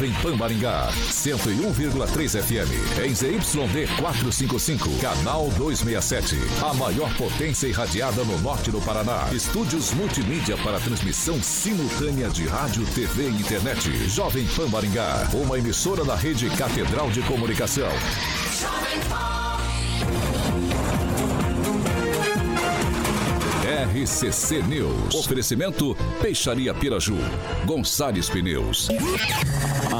Jovem Pan Maringá, 101,3 FM. Em ZYD 455, canal 267. A maior potência irradiada no norte do Paraná. Estúdios multimídia para transmissão simultânea de rádio, TV e internet. Jovem Pan Maringá, uma emissora da rede Catedral de Comunicação. Jovem. RCC News. Oferecimento Peixaria Piraju. Gonçalves Pneus.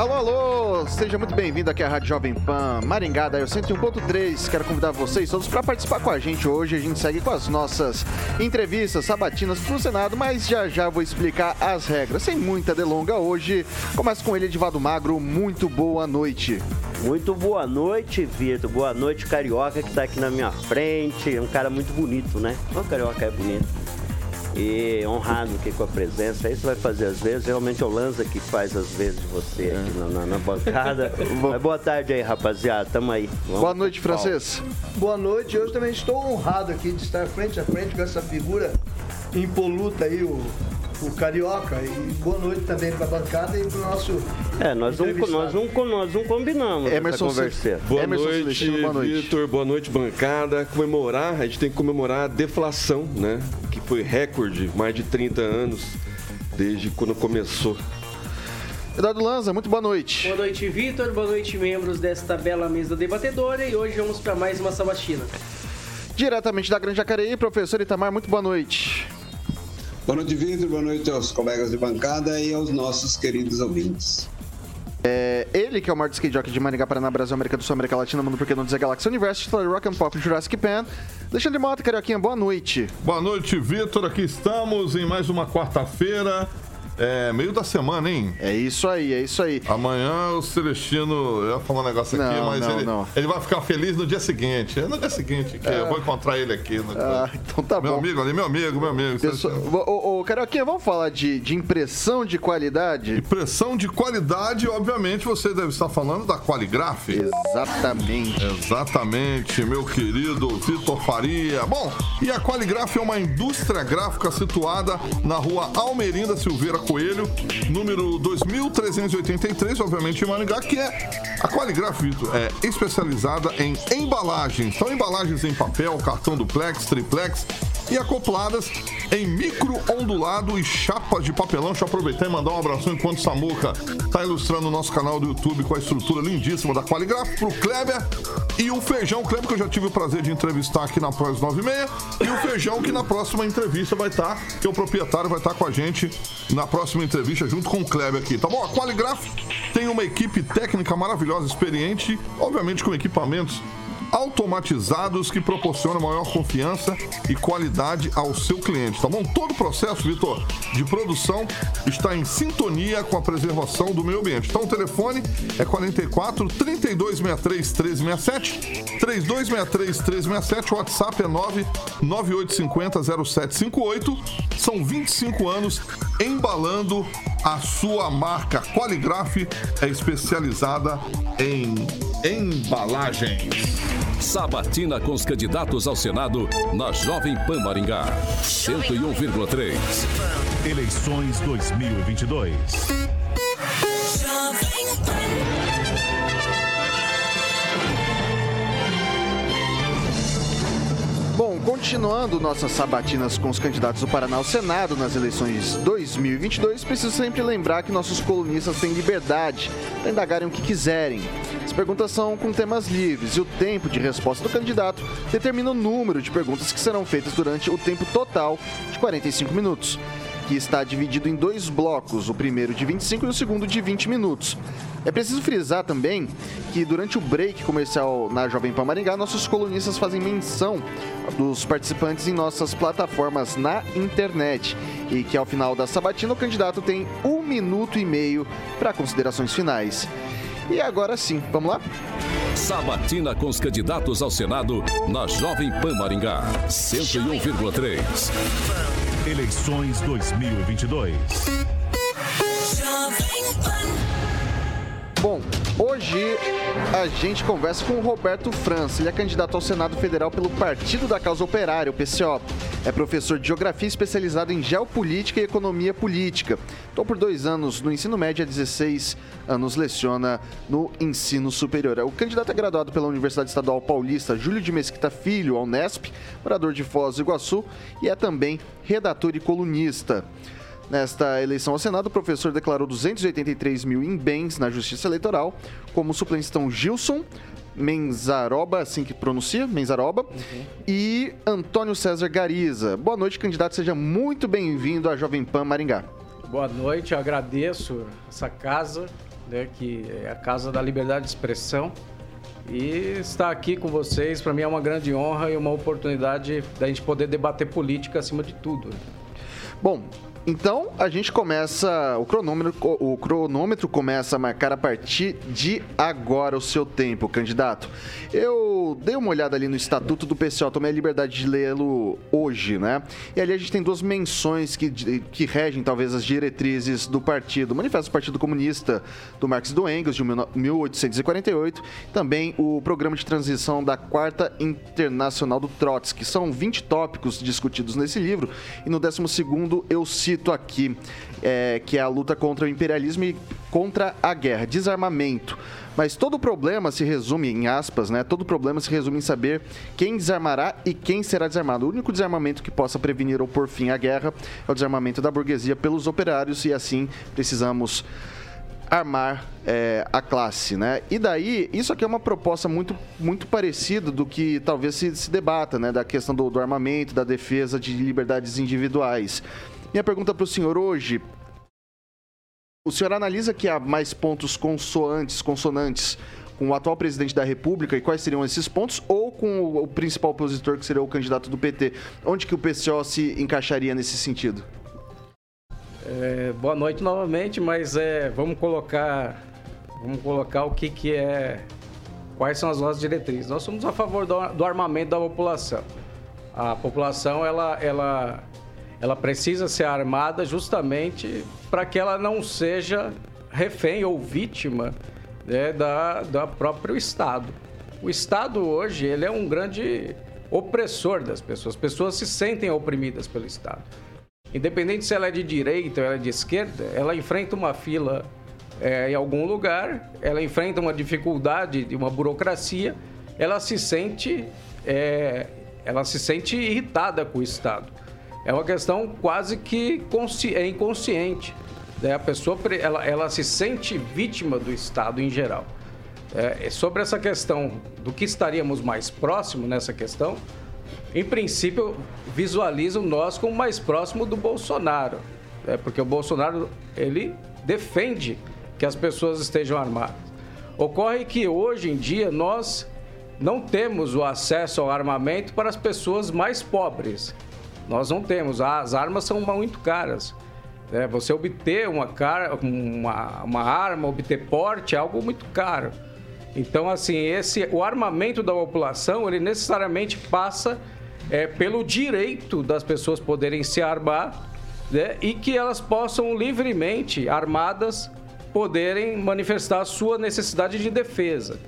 Alô, alô, seja muito bem-vindo aqui à Rádio Jovem Pan Maringá, da 101.3. Quero convidar vocês todos para participar com a gente hoje. A gente segue com as nossas entrevistas sabatinas pro Senado, mas já já vou explicar as regras. Sem muita delonga hoje, começa com ele, Edivado Magro. Muito boa noite. Muito boa noite, Vitor. Boa noite, Carioca, que está aqui na minha frente. É um cara muito bonito, né? O Carioca é bonito e honrado aqui com a presença. Isso vai fazer às vezes, realmente é o Lanza que faz às vezes você aqui na, na, na bancada. Mas boa tarde aí, rapaziada, tamo aí. Vamos boa noite, francês. Boa noite, hoje também estou honrado aqui de estar frente a frente com essa figura impoluta aí, o o Carioca. E boa noite também para a bancada e para o nosso. É, nós não, nós não, nós não combinamos Emerson conversa. Boa Emerson noite, boa noite. Vitor. Boa noite, bancada. Comemorar, a gente tem que comemorar a deflação, né? Que foi recorde, mais de 30 anos, desde quando começou. Eduardo Lanza, muito boa noite. Boa noite, Vitor. Boa noite, membros desta bela mesa debatedora. E hoje vamos para mais uma sabatina. Diretamente da Grande Jacareí, professor Itamar, muito boa noite. Boa noite, Vitor. Boa noite aos colegas de bancada e aos nossos queridos ouvintes. É, ele, que é o maior skate jockey de Maringá, Paraná, Brasil, América do Sul, América Latina, Mundo Porque Não Dizer Galaxy Universe, titular Rock and Pop Jurassic Pan. Alexandre Mota, Carioquinha, boa noite. Boa noite, Vitor. Aqui estamos em mais uma quarta-feira. É, meio da semana, hein? É isso aí, é isso aí. Amanhã o Celestino, eu ia falar um negócio aqui, não, mas não, ele, não. ele vai ficar feliz no dia seguinte. É no dia seguinte que é. eu vou encontrar ele aqui. No... Ah, então tá meu bom. Meu amigo ali, meu amigo, meu amigo. Pessoa... Ô, ô, Carioquinha, vamos falar de, de impressão de qualidade? Impressão de qualidade, obviamente, você deve estar falando da Qualigraph. Exatamente. Exatamente, meu querido Vitor Faria. Bom, e a Qualigraph é uma indústria gráfica situada na rua Almerinda Silveira Coelho, número 2383, obviamente em Maringá, que é a Qualigraf é especializada em embalagens. São embalagens em papel, cartão duplex, triplex e acopladas em micro ondulado e chapas de papelão. Deixa eu aproveitar e mandar um abraço enquanto o Samuca está ilustrando o nosso canal do YouTube com a estrutura lindíssima da Qualigraf pro Kleber e o Feijão. Kleber que eu já tive o prazer de entrevistar aqui na Pós 96 e o Feijão que na próxima entrevista vai estar, tá, que é o proprietário vai estar tá com a gente na próxima entrevista junto com o Kleber aqui, tá bom? A Qualigraf tem uma equipe técnica maravilhosa, experiente, obviamente com equipamentos automatizados que proporcionam maior confiança e qualidade ao seu cliente, tá bom? Todo o processo, Vitor, de produção está em sintonia com a preservação do meio ambiente. Então o telefone é 44 3263 1367, 3263 1367, o WhatsApp é 99850 0758. São 25 anos embalando a sua marca. Qualigraf é especializada em embalagens. Sabatina com os candidatos ao Senado na Jovem Pan Maringá. 101,3. Eleições 2022. Jovem Pan. Bom, continuando nossas sabatinas com os candidatos do Paraná ao Senado nas eleições 2022, preciso sempre lembrar que nossos colunistas têm liberdade para indagarem o que quiserem. As perguntas são com temas livres e o tempo de resposta do candidato determina o número de perguntas que serão feitas durante o tempo total de 45 minutos que está dividido em dois blocos, o primeiro de 25 e o segundo de 20 minutos. É preciso frisar também que durante o break comercial na Jovem Pan Maringá, nossos colunistas fazem menção dos participantes em nossas plataformas na internet e que ao final da sabatina o candidato tem um minuto e meio para considerações finais. E agora sim, vamos lá? Sabatina com os candidatos ao Senado na Jovem Pan Maringá, 101,3. Eleições 2022. Bom, hoje a gente conversa com o Roberto França. Ele é candidato ao Senado Federal pelo Partido da Causa Operária, o PCO. É professor de Geografia especializado em Geopolítica e Economia Política. Estou por dois anos no ensino médio, há 16 anos leciona no ensino superior. O candidato é graduado pela Universidade Estadual Paulista Júlio de Mesquita Filho, a Unesp, morador de Foz do Iguaçu e é também redator e colunista. Nesta eleição ao Senado, o professor declarou 283 mil em bens na Justiça Eleitoral. Como suplentes estão Gilson, Menzaroba, assim que pronuncia, Menzaroba, uhum. e Antônio César Gariza. Boa noite, candidato. Seja muito bem-vindo à Jovem Pan Maringá. Boa noite, eu agradeço essa casa, né, que é a Casa da Liberdade de Expressão. E estar aqui com vocês, para mim, é uma grande honra e uma oportunidade da gente poder debater política acima de tudo. Bom, então, a gente começa. O cronômetro, o cronômetro começa a marcar a partir de agora o seu tempo, candidato. Eu dei uma olhada ali no estatuto do PCO, tomei a liberdade de lê-lo hoje, né? E ali a gente tem duas menções que, que regem talvez as diretrizes do partido. O Manifesto do Partido Comunista do Marx e do Engels, de 1848, também o Programa de Transição da Quarta Internacional do Trotsky. São 20 tópicos discutidos nesse livro, e no 12 eu cito cito aqui, é, que é a luta contra o imperialismo e contra a guerra, desarmamento. Mas todo problema se resume, em aspas, né? Todo problema se resume em saber quem desarmará e quem será desarmado. O único desarmamento que possa prevenir ou pôr fim à guerra é o desarmamento da burguesia pelos operários e assim precisamos armar é, a classe, né? E daí, isso aqui é uma proposta muito, muito parecida do que talvez se, se debata, né? Da questão do, do armamento, da defesa de liberdades individuais. Minha pergunta para o senhor hoje: o senhor analisa que há mais pontos consoantes, consonantes com o atual presidente da República e quais seriam esses pontos, ou com o principal opositor, que seria o candidato do PT? Onde que o PCO se encaixaria nesse sentido? É, boa noite novamente, mas é, vamos colocar vamos colocar o que, que é quais são as nossas diretrizes. Nós somos a favor do, do armamento da população. A população ela, ela ela precisa ser armada justamente para que ela não seja refém ou vítima né, da, da próprio Estado. O Estado hoje ele é um grande opressor das pessoas. As pessoas se sentem oprimidas pelo Estado. Independente se ela é de direita ou ela é de esquerda, ela enfrenta uma fila é, em algum lugar, ela enfrenta uma dificuldade de uma burocracia, ela se sente, é, ela se sente irritada com o Estado é uma questão quase que é inconsciente. Né? A pessoa ela, ela se sente vítima do Estado em geral. É, sobre essa questão do que estaríamos mais próximo nessa questão, em princípio, visualizo nós como mais próximo do Bolsonaro. Né? Porque o Bolsonaro ele defende que as pessoas estejam armadas. Ocorre que hoje em dia nós não temos o acesso ao armamento para as pessoas mais pobres. Nós não temos. As armas são muito caras. É, você obter uma, cara, uma, uma arma, obter porte é algo muito caro. Então, assim, esse, o armamento da população, ele necessariamente passa é, pelo direito das pessoas poderem se armar né, e que elas possam livremente, armadas, poderem manifestar a sua necessidade de defesa.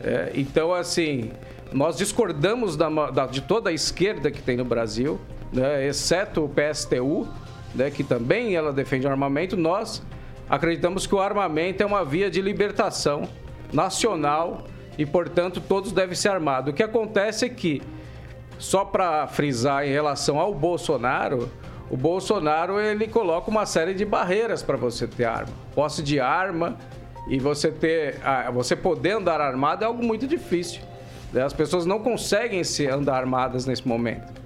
É, então, assim, nós discordamos da, da, de toda a esquerda que tem no Brasil né, exceto o PSTU, né, que também ela defende o armamento, nós acreditamos que o armamento é uma via de libertação nacional e, portanto, todos devem ser armados. O que acontece é que, só para frisar em relação ao Bolsonaro, o Bolsonaro ele coloca uma série de barreiras para você ter arma. Posse de arma e você ter, você poder andar armado é algo muito difícil. Né? As pessoas não conseguem se andar armadas nesse momento.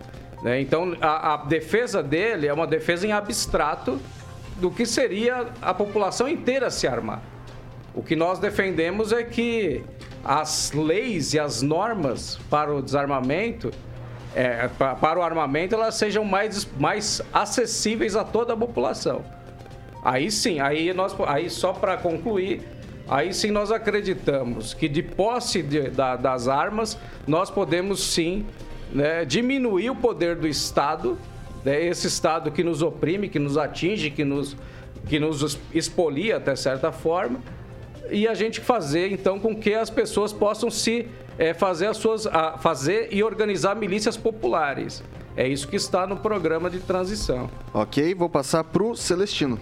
Né? Então, a, a defesa dele é uma defesa em abstrato do que seria a população inteira se armar. O que nós defendemos é que as leis e as normas para o desarmamento, é, para o armamento, elas sejam mais, mais acessíveis a toda a população. Aí sim, aí, nós, aí só para concluir, aí sim nós acreditamos que de posse de, da, das armas, nós podemos sim né, diminuir o poder do Estado né, esse Estado que nos oprime, que nos atinge, que nos, que nos expolia até certa forma, e a gente fazer então com que as pessoas possam se é, fazer as suas a, fazer e organizar milícias populares. É isso que está no programa de transição. Ok, vou passar para o Celestino.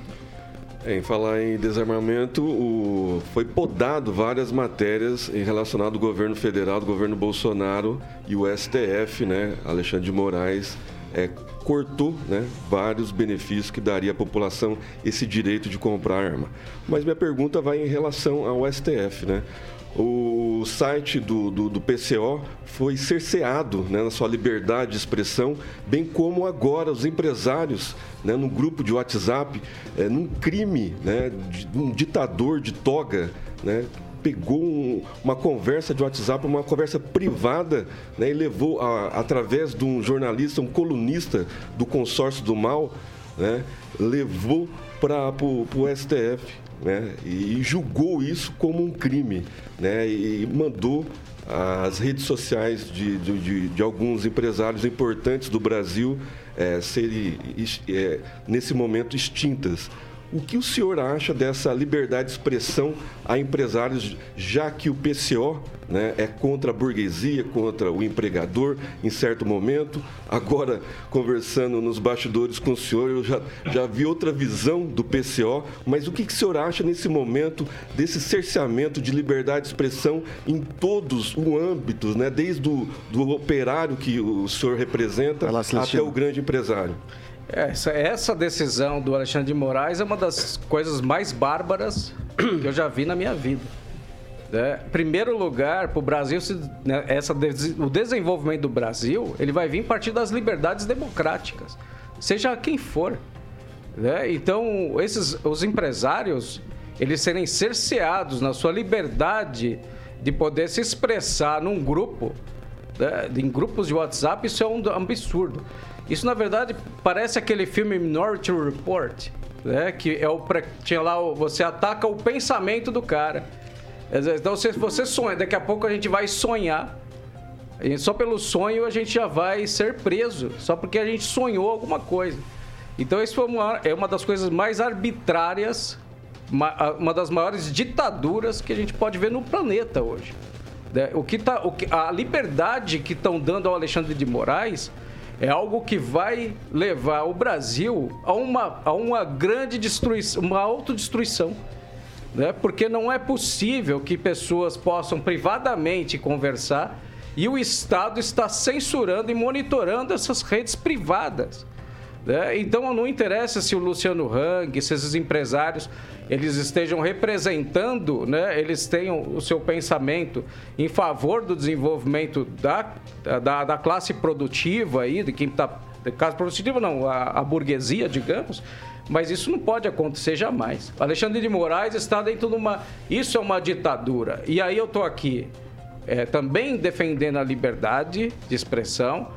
Em falar em desarmamento, o... foi podado várias matérias em relacionado ao governo federal, do governo Bolsonaro e o STF, né? Alexandre de Moraes é, cortou né, vários benefícios que daria à população esse direito de comprar arma. Mas minha pergunta vai em relação ao STF, né? O site do, do, do PCO foi cerceado né, na sua liberdade de expressão, bem como agora os empresários, né, no grupo de WhatsApp, é, num crime né, de um ditador de toga, né, pegou um, uma conversa de WhatsApp, uma conversa privada, né, e levou, a, através de um jornalista, um colunista do consórcio do mal, né, levou para o STF né, e julgou isso como um crime né, e mandou as redes sociais de, de, de alguns empresários importantes do Brasil é, serem, é, nesse momento, extintas. O que o senhor acha dessa liberdade de expressão a empresários, já que o PCO né, é contra a burguesia, contra o empregador em certo momento? Agora, conversando nos bastidores com o senhor, eu já, já vi outra visão do PCO, mas o que, que o senhor acha nesse momento desse cerceamento de liberdade de expressão em todos os âmbitos, né, desde o do operário que o senhor representa até o grande empresário? Essa, essa decisão do Alexandre de Moraes é uma das coisas mais bárbaras que eu já vi na minha vida. É, primeiro lugar, para o Brasil, né, essa, o desenvolvimento do Brasil, ele vai vir a partir das liberdades democráticas, seja quem for. Né? Então, esses, os empresários, eles serem cerceados na sua liberdade de poder se expressar num grupo, né, em grupos de WhatsApp, isso é um absurdo. Isso, na verdade, parece aquele filme Minority Report, né? Que é o tinha lá você ataca o pensamento do cara. Então, se você sonha, daqui a pouco a gente vai sonhar. E só pelo sonho a gente já vai ser preso, só porque a gente sonhou alguma coisa. Então, isso uma, é uma das coisas mais arbitrárias, uma, uma das maiores ditaduras que a gente pode ver no planeta hoje. Né? O que tá, o que, a liberdade que estão dando ao Alexandre de Moraes é algo que vai levar o Brasil a uma, a uma grande destruição, uma autodestruição. Né? Porque não é possível que pessoas possam privadamente conversar e o Estado está censurando e monitorando essas redes privadas. Né? Então não interessa se o Luciano Hang, se esses empresários eles estejam representando, né, eles tenham o seu pensamento em favor do desenvolvimento da, da, da classe produtiva aí, de quem está. Classe produtiva não, a, a burguesia, digamos, mas isso não pode acontecer jamais. Alexandre de Moraes está dentro de uma. Isso é uma ditadura. E aí eu estou aqui é, também defendendo a liberdade de expressão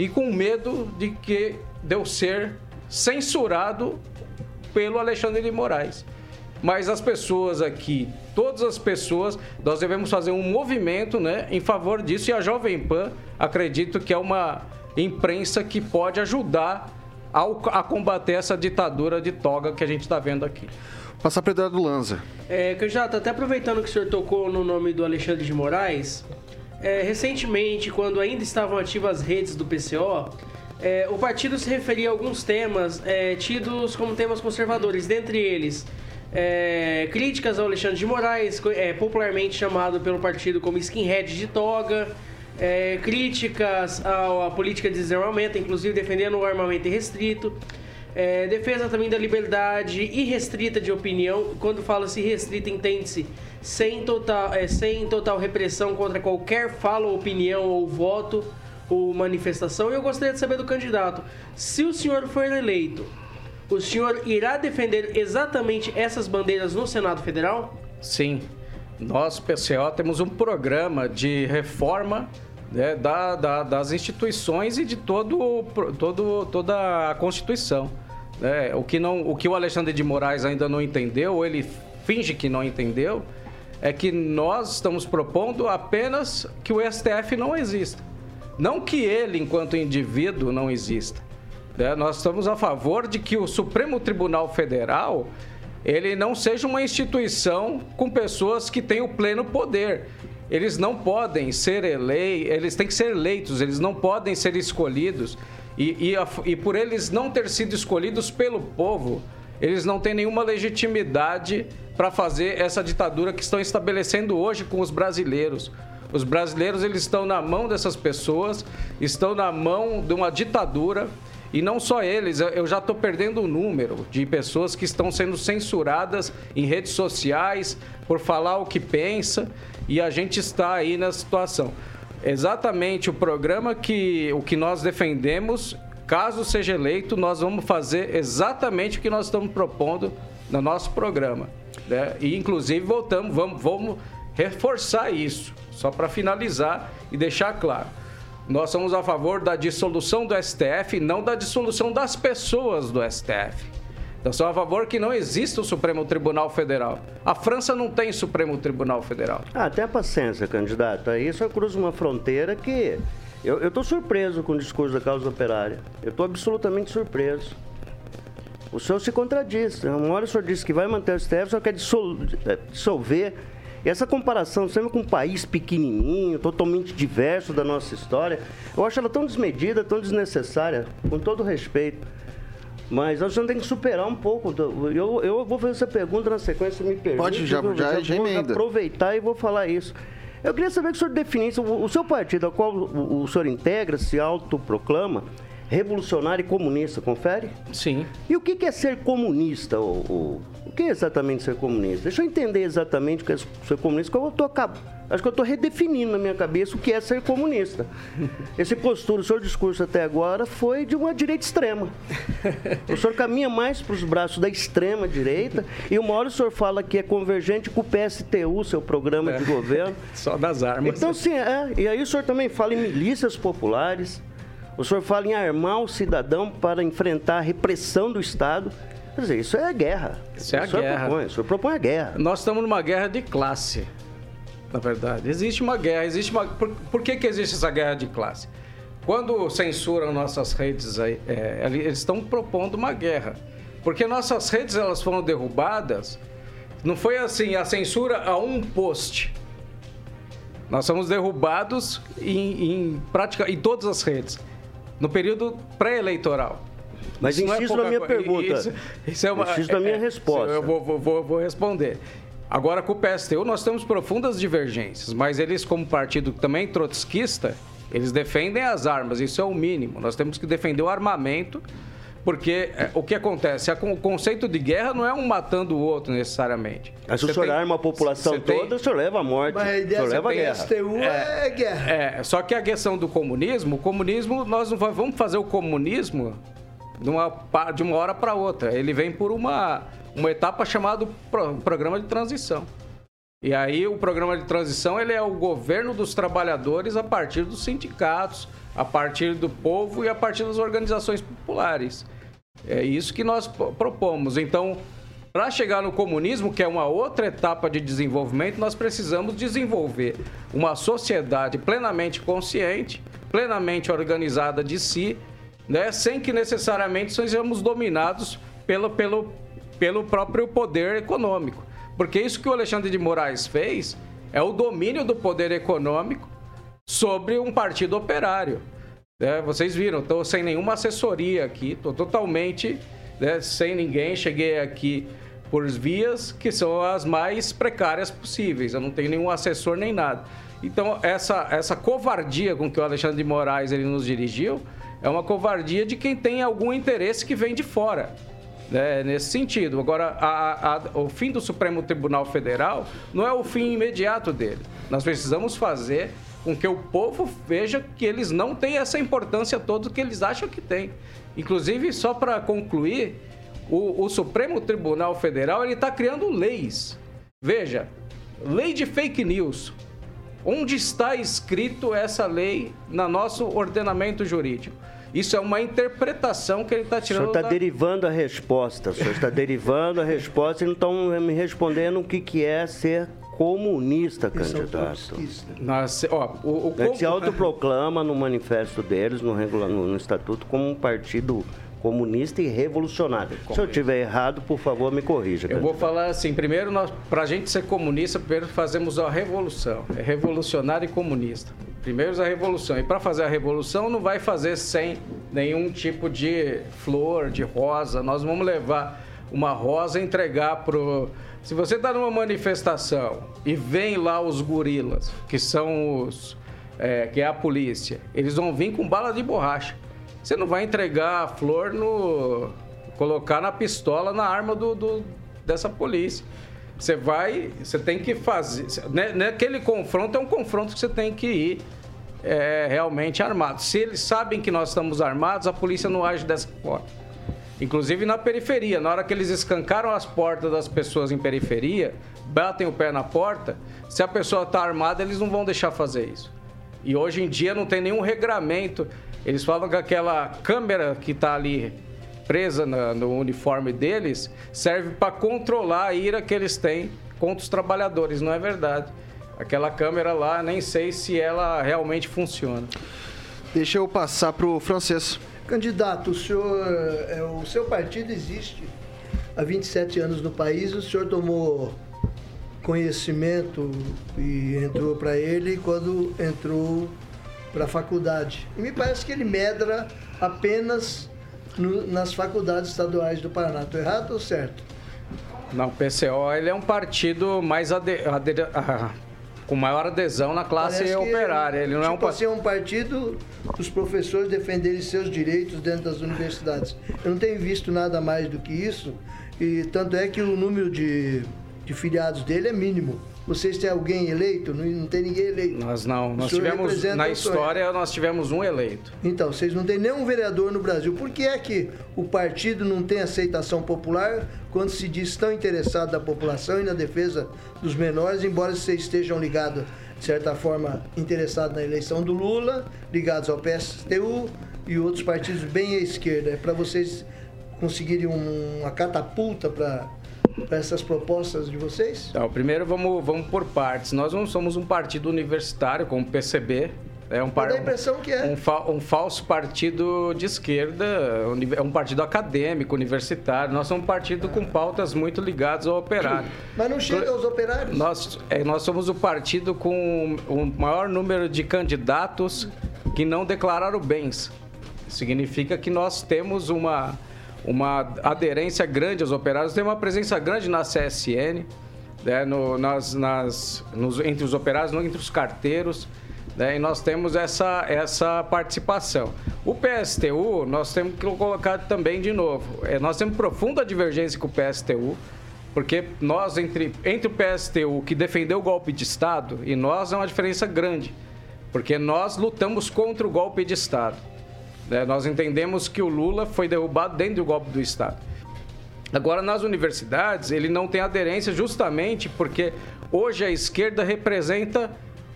e com medo de que de eu ser censurado pelo Alexandre de Moraes. Mas as pessoas aqui, todas as pessoas, nós devemos fazer um movimento né, em favor disso. E a Jovem Pan, acredito que é uma imprensa que pode ajudar ao, a combater essa ditadura de toga que a gente está vendo aqui. Passar para Eduardo Lanza. É, Candidato, até aproveitando que o senhor tocou no nome do Alexandre de Moraes, é, recentemente, quando ainda estavam ativas as redes do PCO, é, o partido se referia a alguns temas é, tidos como temas conservadores, dentre eles é, críticas ao Alexandre de Moraes, é, popularmente chamado pelo partido como skinhead de toga, é, críticas à política de desarmamento, inclusive defendendo o armamento irrestrito, é, defesa também da liberdade irrestrita de opinião. Quando fala-se restrita, entende-se sem total, é, sem total repressão contra qualquer fala, opinião ou voto ou manifestação. E eu gostaria de saber do candidato, se o senhor for eleito, o senhor irá defender exatamente essas bandeiras no Senado Federal? Sim. Nós, PCO, temos um programa de reforma né, da, da, das instituições e de todo, todo, toda a Constituição. É, o, que não, o que o Alexandre de Moraes ainda não entendeu, ou ele finge que não entendeu, é que nós estamos propondo apenas que o STF não exista. Não que ele, enquanto indivíduo, não exista. Né? Nós estamos a favor de que o Supremo Tribunal Federal ele não seja uma instituição com pessoas que têm o pleno poder. Eles não podem ser eleitos, eles têm que ser eleitos, eles não podem ser escolhidos. E, e, e por eles não ter sido escolhidos pelo povo, eles não têm nenhuma legitimidade para fazer essa ditadura que estão estabelecendo hoje com os brasileiros. Os brasileiros eles estão na mão dessas pessoas, estão na mão de uma ditadura. E não só eles, eu já estou perdendo o número de pessoas que estão sendo censuradas em redes sociais por falar o que pensa e a gente está aí nessa situação. Exatamente o programa que o que nós defendemos, caso seja eleito, nós vamos fazer exatamente o que nós estamos propondo no nosso programa. Né? E inclusive voltamos, vamos, vamos reforçar isso, só para finalizar e deixar claro. Nós somos a favor da dissolução do STF, não da dissolução das pessoas do STF. Nós somos a favor que não exista o Supremo Tribunal Federal. A França não tem Supremo Tribunal Federal. Ah, tenha paciência, candidato. Aí só cruza uma fronteira que. Eu estou surpreso com o discurso da causa operária. Eu estou absolutamente surpreso. O senhor se contradiz. Uma hora o senhor disse que vai manter o STF, só quer dissolver e essa comparação sempre com um país pequenininho, totalmente diverso da nossa história, eu acho ela tão desmedida, tão desnecessária, com todo respeito. Mas nós tem que superar um pouco. Eu, eu vou fazer essa pergunta na sequência, me permite. Pode, já, já, já, vou aproveitar e vou falar isso. Eu queria saber que o senhor definisse, o, o seu partido, ao qual o, o senhor integra, se autoproclama, revolucionário e comunista, confere? Sim. E o que é ser comunista, o que exatamente ser comunista? Deixa eu entender exatamente o que é ser comunista, porque eu tô, acho que eu estou redefinindo na minha cabeça o que é ser comunista. Esse postura, o seu discurso até agora foi de uma direita extrema. O senhor caminha mais para os braços da extrema direita e uma hora o senhor fala que é convergente com o PSTU, seu programa é. de governo. Só das armas. Então, sim, é. E aí o senhor também fala em milícias populares. O senhor fala em armar o cidadão para enfrentar a repressão do Estado. Quer dizer, isso é guerra. Isso é a guerra. Propõe, o senhor propõe a guerra. Nós estamos numa guerra de classe, na verdade. Existe uma guerra, existe uma... Por, por que, que existe essa guerra de classe? Quando censuram nossas redes, aí, é, eles estão propondo uma guerra. Porque nossas redes elas foram derrubadas, não foi assim, a censura a um post. Nós somos derrubados em, em, prática, em todas as redes no período pré-eleitoral. Mas isso insisto é na minha pergunta. Isso, isso é uma, insisto na minha é, resposta. Eu vou, vou, vou responder. Agora, com o PSTU, nós temos profundas divergências, mas eles, como partido também trotskista, eles defendem as armas, isso é o mínimo. Nós temos que defender o armamento porque é, o que acontece? o conceito de guerra não é um matando o outro necessariamente. Mas se o senhor arma a população toda, tem... o senhor leva a morte. Mas a ideia o senhor leva a guerra. STU é, é guerra. É, só que a questão do comunismo, o comunismo, nós não vamos fazer o comunismo de uma, de uma hora para outra. Ele vem por uma, uma etapa chamada programa de transição. E aí o programa de transição ele é o governo dos trabalhadores a partir dos sindicatos, a partir do povo e a partir das organizações populares. É isso que nós propomos. Então, para chegar no comunismo, que é uma outra etapa de desenvolvimento, nós precisamos desenvolver uma sociedade plenamente consciente, plenamente organizada de si, né, sem que necessariamente sejamos dominados pelo, pelo, pelo próprio poder econômico. Porque isso que o Alexandre de Moraes fez é o domínio do poder econômico sobre um partido operário. É, vocês viram, estou sem nenhuma assessoria aqui, estou totalmente né, sem ninguém. Cheguei aqui por vias que são as mais precárias possíveis. Eu não tenho nenhum assessor nem nada. Então, essa, essa covardia com que o Alexandre de Moraes ele nos dirigiu é uma covardia de quem tem algum interesse que vem de fora. Né, nesse sentido. Agora, a, a, o fim do Supremo Tribunal Federal não é o fim imediato dele. Nós precisamos fazer com que o povo veja que eles não têm essa importância toda que eles acham que tem. Inclusive, só para concluir, o, o, Supremo Tribunal Federal ele está criando leis. Veja, lei de fake news. Onde está escrito essa lei no nosso ordenamento jurídico? Isso é uma interpretação que ele está tirando. O senhor está da... derivando a resposta. O senhor está derivando a resposta e não estão me respondendo o que, que é ser comunista, é candidato. Nossa, ó, o, o, se autoproclama no manifesto deles, no, no, no estatuto, como um partido comunista e revolucionário. Se eu tiver errado, por favor, me corrija. Eu vou falar assim, primeiro, para a gente ser comunista, primeiro fazemos a revolução. É revolucionário e comunista. Primeiro a revolução. E para fazer a revolução não vai fazer sem nenhum tipo de flor, de rosa. Nós vamos levar uma rosa e entregar pro. Se você está numa manifestação e vem lá os gorilas, que são os. É, que é a polícia, eles vão vir com bala de borracha. Você não vai entregar a flor no. colocar na pistola, na arma do, do dessa polícia. Você vai. Você tem que fazer. Né, naquele confronto é um confronto que você tem que ir é, realmente armado. Se eles sabem que nós estamos armados, a polícia não age dessa forma. Inclusive na periferia, na hora que eles escancaram as portas das pessoas em periferia, batem o pé na porta, se a pessoa está armada, eles não vão deixar fazer isso. E hoje em dia não tem nenhum regramento. Eles falam que aquela câmera que está ali presa na, no uniforme deles serve para controlar a ira que eles têm contra os trabalhadores. Não é verdade. Aquela câmera lá, nem sei se ela realmente funciona. Deixa eu passar para o francês. Candidato, o senhor, é, o seu partido existe há 27 anos no país, o senhor tomou conhecimento e entrou para ele quando entrou para a faculdade. E me parece que ele medra apenas no, nas faculdades estaduais do Paraná. Estou errado ou certo? Não, o PCO ele é um partido mais ade, ade, com maior adesão na classe Parece operária. Ele não tipo é um assim, é um partido dos professores defenderem seus direitos dentro das universidades. Eu não tenho visto nada mais do que isso, e tanto é que o número de, de filiados dele é mínimo. Vocês têm alguém eleito? Não, não tem ninguém eleito. Nós não. Nós tivemos, na história, nós tivemos um eleito. Então, vocês não têm nenhum vereador no Brasil. Por que é que o partido não tem aceitação popular quando se diz tão interessado da população e na defesa dos menores, embora vocês estejam ligados, de certa forma, interessados na eleição do Lula, ligados ao PSTU e outros partidos bem à esquerda? É para vocês conseguirem uma catapulta para para essas propostas de vocês? Então, primeiro vamos, vamos por partes. Nós não somos um partido universitário como o PCB. É um, par... a impressão que é. Um, fa... um, falso partido de esquerda, é um partido acadêmico, universitário. Nós somos um partido com pautas muito ligadas ao operário. Mas não chega aos operários? Nós, é, nós somos o partido com o maior número de candidatos que não declararam bens. Significa que nós temos uma uma aderência grande aos operários, tem uma presença grande na CSN, né, no, nas, nas, nos, entre os operários, entre os carteiros, né, e nós temos essa, essa participação. O PSTU, nós temos que colocar também de novo, é, nós temos profunda divergência com o PSTU, porque nós, entre, entre o PSTU, que defendeu o golpe de Estado, e nós, é uma diferença grande, porque nós lutamos contra o golpe de Estado. Né? Nós entendemos que o Lula foi derrubado dentro do golpe do Estado. Agora, nas universidades, ele não tem aderência justamente porque hoje a esquerda representa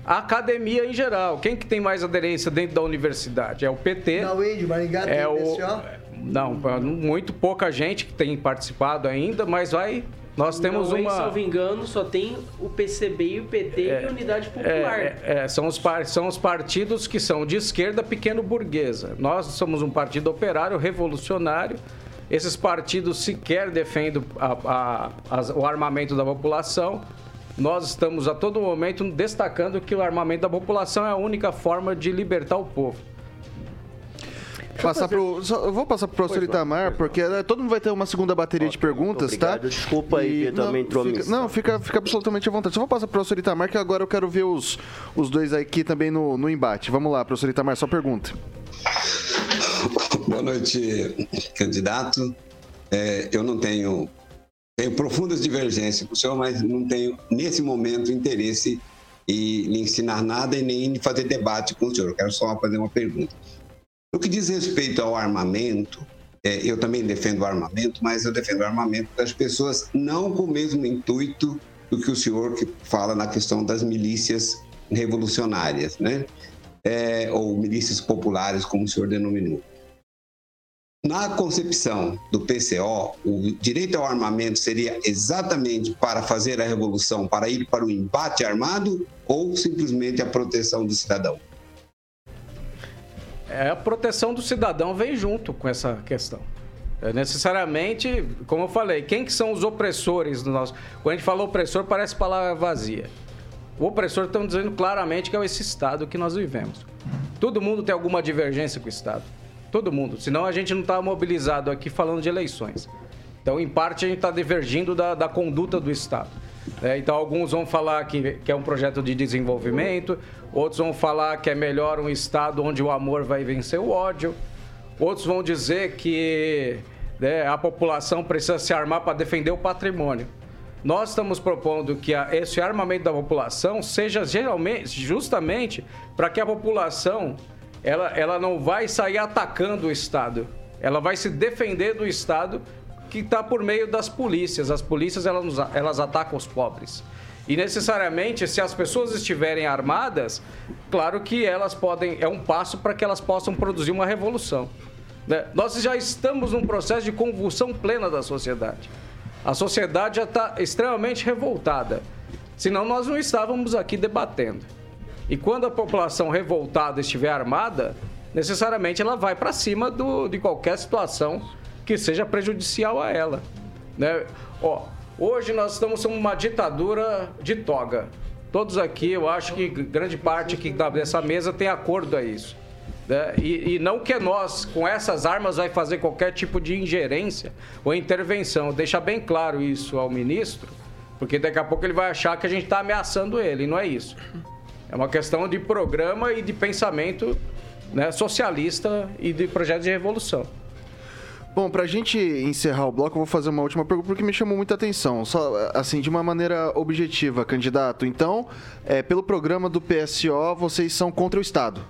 a academia em geral. Quem que tem mais aderência dentro da universidade? É o PT. Na Maringá, é o... Não, muito pouca gente que tem participado ainda, mas vai nós temos não, uma. Salvo engano, só tem o PCB e o PT é, e a Unidade Popular. É, é, são, os par... são os partidos que são de esquerda pequeno burguesa. Nós somos um partido operário revolucionário. Esses partidos sequer defendem a, a, a, o armamento da população. Nós estamos a todo momento destacando que o armamento da população é a única forma de libertar o povo. Passar pro, só, eu vou passar pro professor Itamar, porque é, todo mundo vai ter uma segunda bateria de perguntas, obrigado. tá? Desculpa aí, não, também entrou fica, Não, fica, fica absolutamente à vontade. Só vou passar pro professor Itamar, que agora eu quero ver os, os dois aqui também no, no embate. Vamos lá, professor Itamar, só pergunta. Boa noite, candidato. É, eu não tenho, tenho profundas divergências com o senhor, mas não tenho, nesse momento, interesse em lhe ensinar nada e nem em fazer debate com o senhor. Eu quero só fazer uma pergunta. No que diz respeito ao armamento, é, eu também defendo o armamento, mas eu defendo o armamento das pessoas não com o mesmo intuito do que o senhor que fala na questão das milícias revolucionárias, né? É, ou milícias populares, como o senhor denominou. Na concepção do PCO, o direito ao armamento seria exatamente para fazer a revolução, para ir para o embate armado ou simplesmente a proteção do cidadão? É a proteção do cidadão vem junto com essa questão. É necessariamente, como eu falei, quem que são os opressores do nosso... Quando a gente fala opressor, parece palavra vazia. O opressor estão dizendo claramente que é esse Estado que nós vivemos. Todo mundo tem alguma divergência com o Estado. Todo mundo. Senão a gente não está mobilizado aqui falando de eleições. Então, em parte, a gente está divergindo da, da conduta do Estado. É, então, alguns vão falar que, que é um projeto de desenvolvimento, outros vão falar que é melhor um Estado onde o amor vai vencer o ódio, outros vão dizer que né, a população precisa se armar para defender o patrimônio. Nós estamos propondo que a, esse armamento da população seja geralmente, justamente para que a população ela, ela não vai sair atacando o Estado. Ela vai se defender do Estado que está por meio das polícias. As polícias elas, elas atacam os pobres. E necessariamente, se as pessoas estiverem armadas, claro que elas podem. É um passo para que elas possam produzir uma revolução. Né? Nós já estamos num processo de convulsão plena da sociedade. A sociedade já está extremamente revoltada. Senão nós não estávamos aqui debatendo. E quando a população revoltada estiver armada, necessariamente ela vai para cima do, de qualquer situação que seja prejudicial a ela. Né? Ó, hoje nós estamos em uma ditadura de toga. Todos aqui, eu acho que grande parte aqui dessa mesa tem acordo a isso. Né? E, e, não que nós, com essas armas, vai fazer qualquer tipo de ingerência ou intervenção. Deixa bem claro isso ao ministro, porque daqui a pouco ele vai achar que a gente está ameaçando ele, não é isso. É uma questão de programa e de pensamento né, socialista e de projeto de revolução. Bom, para a gente encerrar o bloco, eu vou fazer uma última pergunta porque me chamou muita atenção. Só assim, de uma maneira objetiva, candidato. Então, é, pelo programa do PSO, vocês são contra o Estado?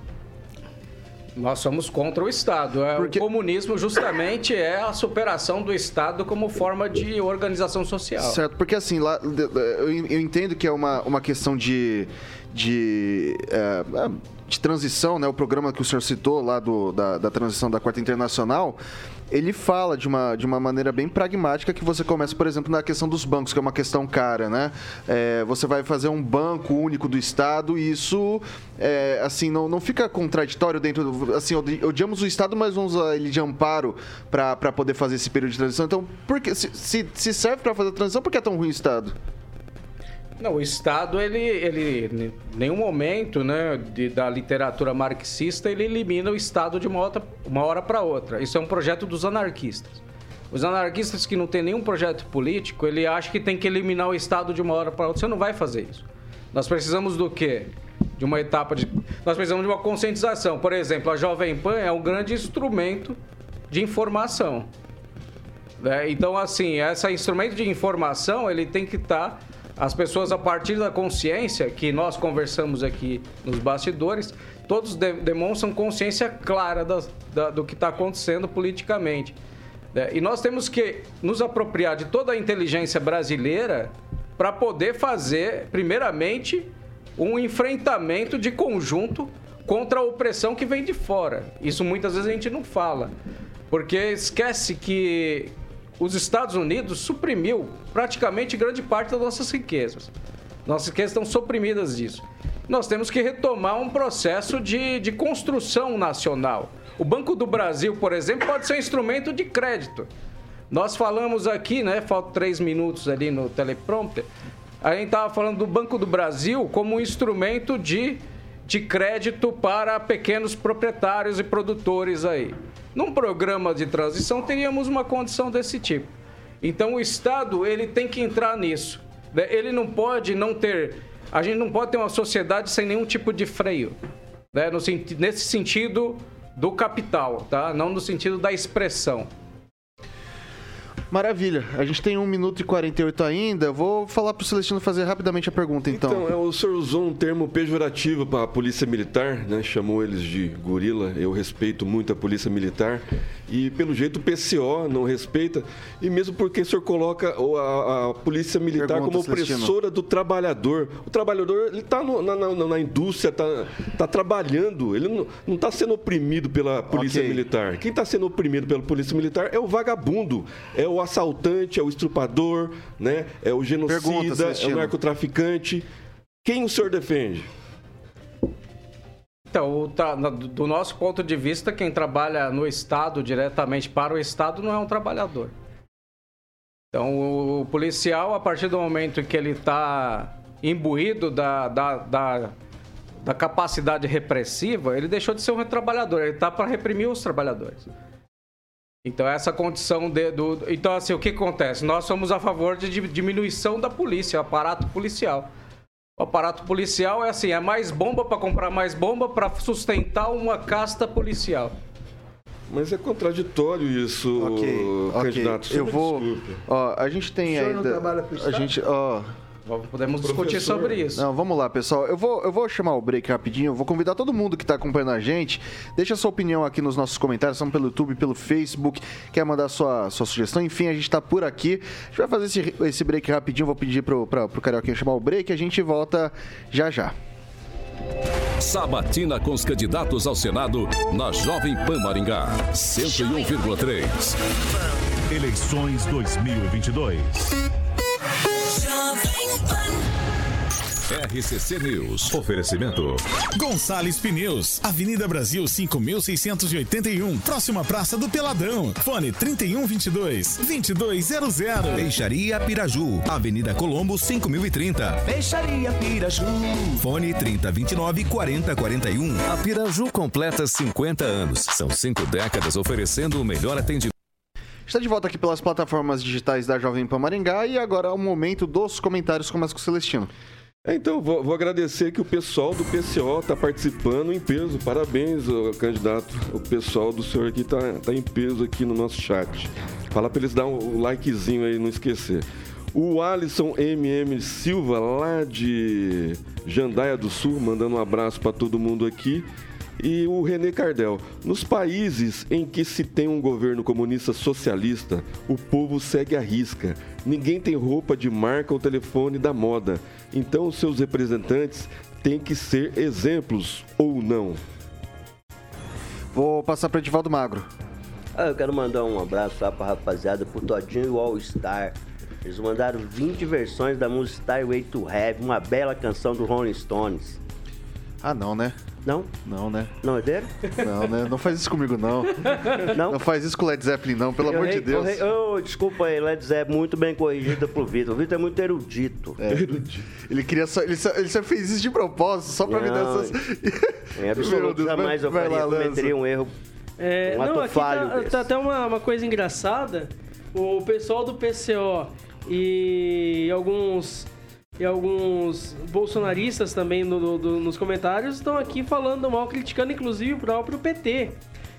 Nós somos contra o Estado. É, Porque... O comunismo justamente é a superação do Estado como forma de organização social. Certo, porque assim, lá, eu entendo que é uma, uma questão de, de, é, é, de transição, né? O programa que o senhor citou lá do, da, da transição da Quarta Internacional, ele fala de uma, de uma maneira bem pragmática que você começa, por exemplo, na questão dos bancos, que é uma questão cara, né? É, você vai fazer um banco único do Estado e isso, é, assim, não, não fica contraditório dentro do... Assim, odiamos o Estado, mas vamos usar ele de amparo para poder fazer esse período de transição. Então, por que, se, se, se serve para fazer a transição, por que é tão ruim o Estado? Não, o Estado, ele, ele em nenhum momento né, de, da literatura marxista, ele elimina o Estado de uma, outra, uma hora para outra. Isso é um projeto dos anarquistas. Os anarquistas que não têm nenhum projeto político, ele acha que tem que eliminar o Estado de uma hora para outra. Você não vai fazer isso. Nós precisamos do quê? De uma etapa de... Nós precisamos de uma conscientização. Por exemplo, a Jovem Pan é um grande instrumento de informação. Né? Então, assim, esse instrumento de informação, ele tem que estar... Tá as pessoas, a partir da consciência que nós conversamos aqui nos bastidores, todos de demonstram consciência clara da, da, do que está acontecendo politicamente. É, e nós temos que nos apropriar de toda a inteligência brasileira para poder fazer, primeiramente, um enfrentamento de conjunto contra a opressão que vem de fora. Isso muitas vezes a gente não fala, porque esquece que os Estados Unidos suprimiu praticamente grande parte das nossas riquezas. Nossas riquezas estão suprimidas disso. Nós temos que retomar um processo de, de construção nacional. O Banco do Brasil, por exemplo, pode ser um instrumento de crédito. Nós falamos aqui, né? Faltam três minutos ali no teleprompter. A gente estava falando do Banco do Brasil como um instrumento de, de crédito para pequenos proprietários e produtores aí. Num programa de transição, teríamos uma condição desse tipo. Então, o Estado ele tem que entrar nisso. Né? Ele não pode não ter. A gente não pode ter uma sociedade sem nenhum tipo de freio. Né? No, nesse sentido do capital, tá? não no sentido da expressão. Maravilha. A gente tem 1 minuto e 48 ainda. Vou falar para o Celestino fazer rapidamente a pergunta, então. Então, é, o senhor usou um termo pejorativo para a polícia militar, né? Chamou eles de gorila. Eu respeito muito a polícia militar. E, pelo jeito, o PCO não respeita. E mesmo porque o senhor coloca a, a polícia militar Pergunta, como opressora Celestino. do trabalhador. O trabalhador, ele está na, na, na, indústria, está tá trabalhando. Ele não está sendo oprimido pela polícia okay. militar. Quem está sendo oprimido pela polícia militar é o vagabundo, é o assaltante, é o estrupador, né? é o genocida, Pergunta, é o narcotraficante. Quem o senhor defende? Então, o do nosso ponto de vista, quem trabalha no Estado, diretamente para o Estado, não é um trabalhador. Então, o policial, a partir do momento que ele está imbuído da, da, da, da capacidade repressiva, ele deixou de ser um trabalhador, ele está para reprimir os trabalhadores. Então, essa condição de, do. Então, assim, o que acontece? Nós somos a favor de di- diminuição da polícia, aparato policial. O aparato policial é assim: é mais bomba para comprar mais bomba para sustentar uma casta policial. Mas é contraditório isso, Ok, ok. candidato. Eu Só me vou. Ó, a gente tem O senhor não ainda. trabalha pro a gente, ó. Podemos discutir Professor. sobre isso. Não, vamos lá, pessoal. Eu vou, eu vou chamar o break rapidinho. Eu vou convidar todo mundo que está acompanhando a gente. Deixa sua opinião aqui nos nossos comentários. Estamos pelo YouTube, pelo Facebook. Quer mandar sua, sua sugestão? Enfim, a gente está por aqui. A gente vai fazer esse, esse break rapidinho. Vou pedir pro, pra, pro Carioquinha chamar o break. A gente volta já já. Sabatina com os candidatos ao Senado na Jovem Pan Maringá. 101,3. Eleições 2022. RCC News. Oferecimento. Gonçalves Pneus, Avenida Brasil 5681, próxima Praça do Peladão. Fone 3122 2200. Peixaria Piraju, Avenida Colombo 5030. Peixaria Piraju. Fone 3029 4041. A Piraju completa 50 anos. São cinco décadas oferecendo o melhor atendimento. Está de volta aqui pelas plataformas digitais da Jovem Pan Maringá. E agora é o momento dos comentários. Com o Celestino. É, Então, vou, vou agradecer que o pessoal do PCO está participando em peso. Parabéns, candidato. O pessoal do senhor aqui está tá em peso aqui no nosso chat. Fala para eles dar um likezinho aí, não esquecer. O Alisson MM Silva, lá de Jandaia do Sul, mandando um abraço para todo mundo aqui. E o René Cardel. Nos países em que se tem um governo comunista socialista, o povo segue a risca. Ninguém tem roupa de marca ou telefone da moda. Então, os seus representantes têm que ser exemplos ou não. Vou passar para Edivaldo Magro. Ah, eu quero mandar um abraço lá pra rapaziada, pro Todinho e o All Star. Eles mandaram 20 versões da música Starway to Heaven, uma bela canção do Rolling Stones. Ah, não, né? Não? Não, né? Não é dele? Não, né? Não faz isso comigo, não. Não? Não faz isso com o Led Zeppelin, não, pelo Eu amor de rei- eu Deus. rei- Ô, desculpa aí, Led Zeppelin, muito bem corrigida pro Vitor. O Vitor é muito erudito. É. Ele queria só ele, só. ele só fez isso de propósito, só pra me dar Não, essas. Em Meu absoluto, Deus, jamais eu vai- vai faria, lá, cometeria um erro. É, Um ato não, aqui falho tá, tá até uma, uma coisa engraçada. O pessoal do PCO e alguns e alguns bolsonaristas também no- do- nos comentários estão aqui falando mal, criticando inclusive o próprio PT.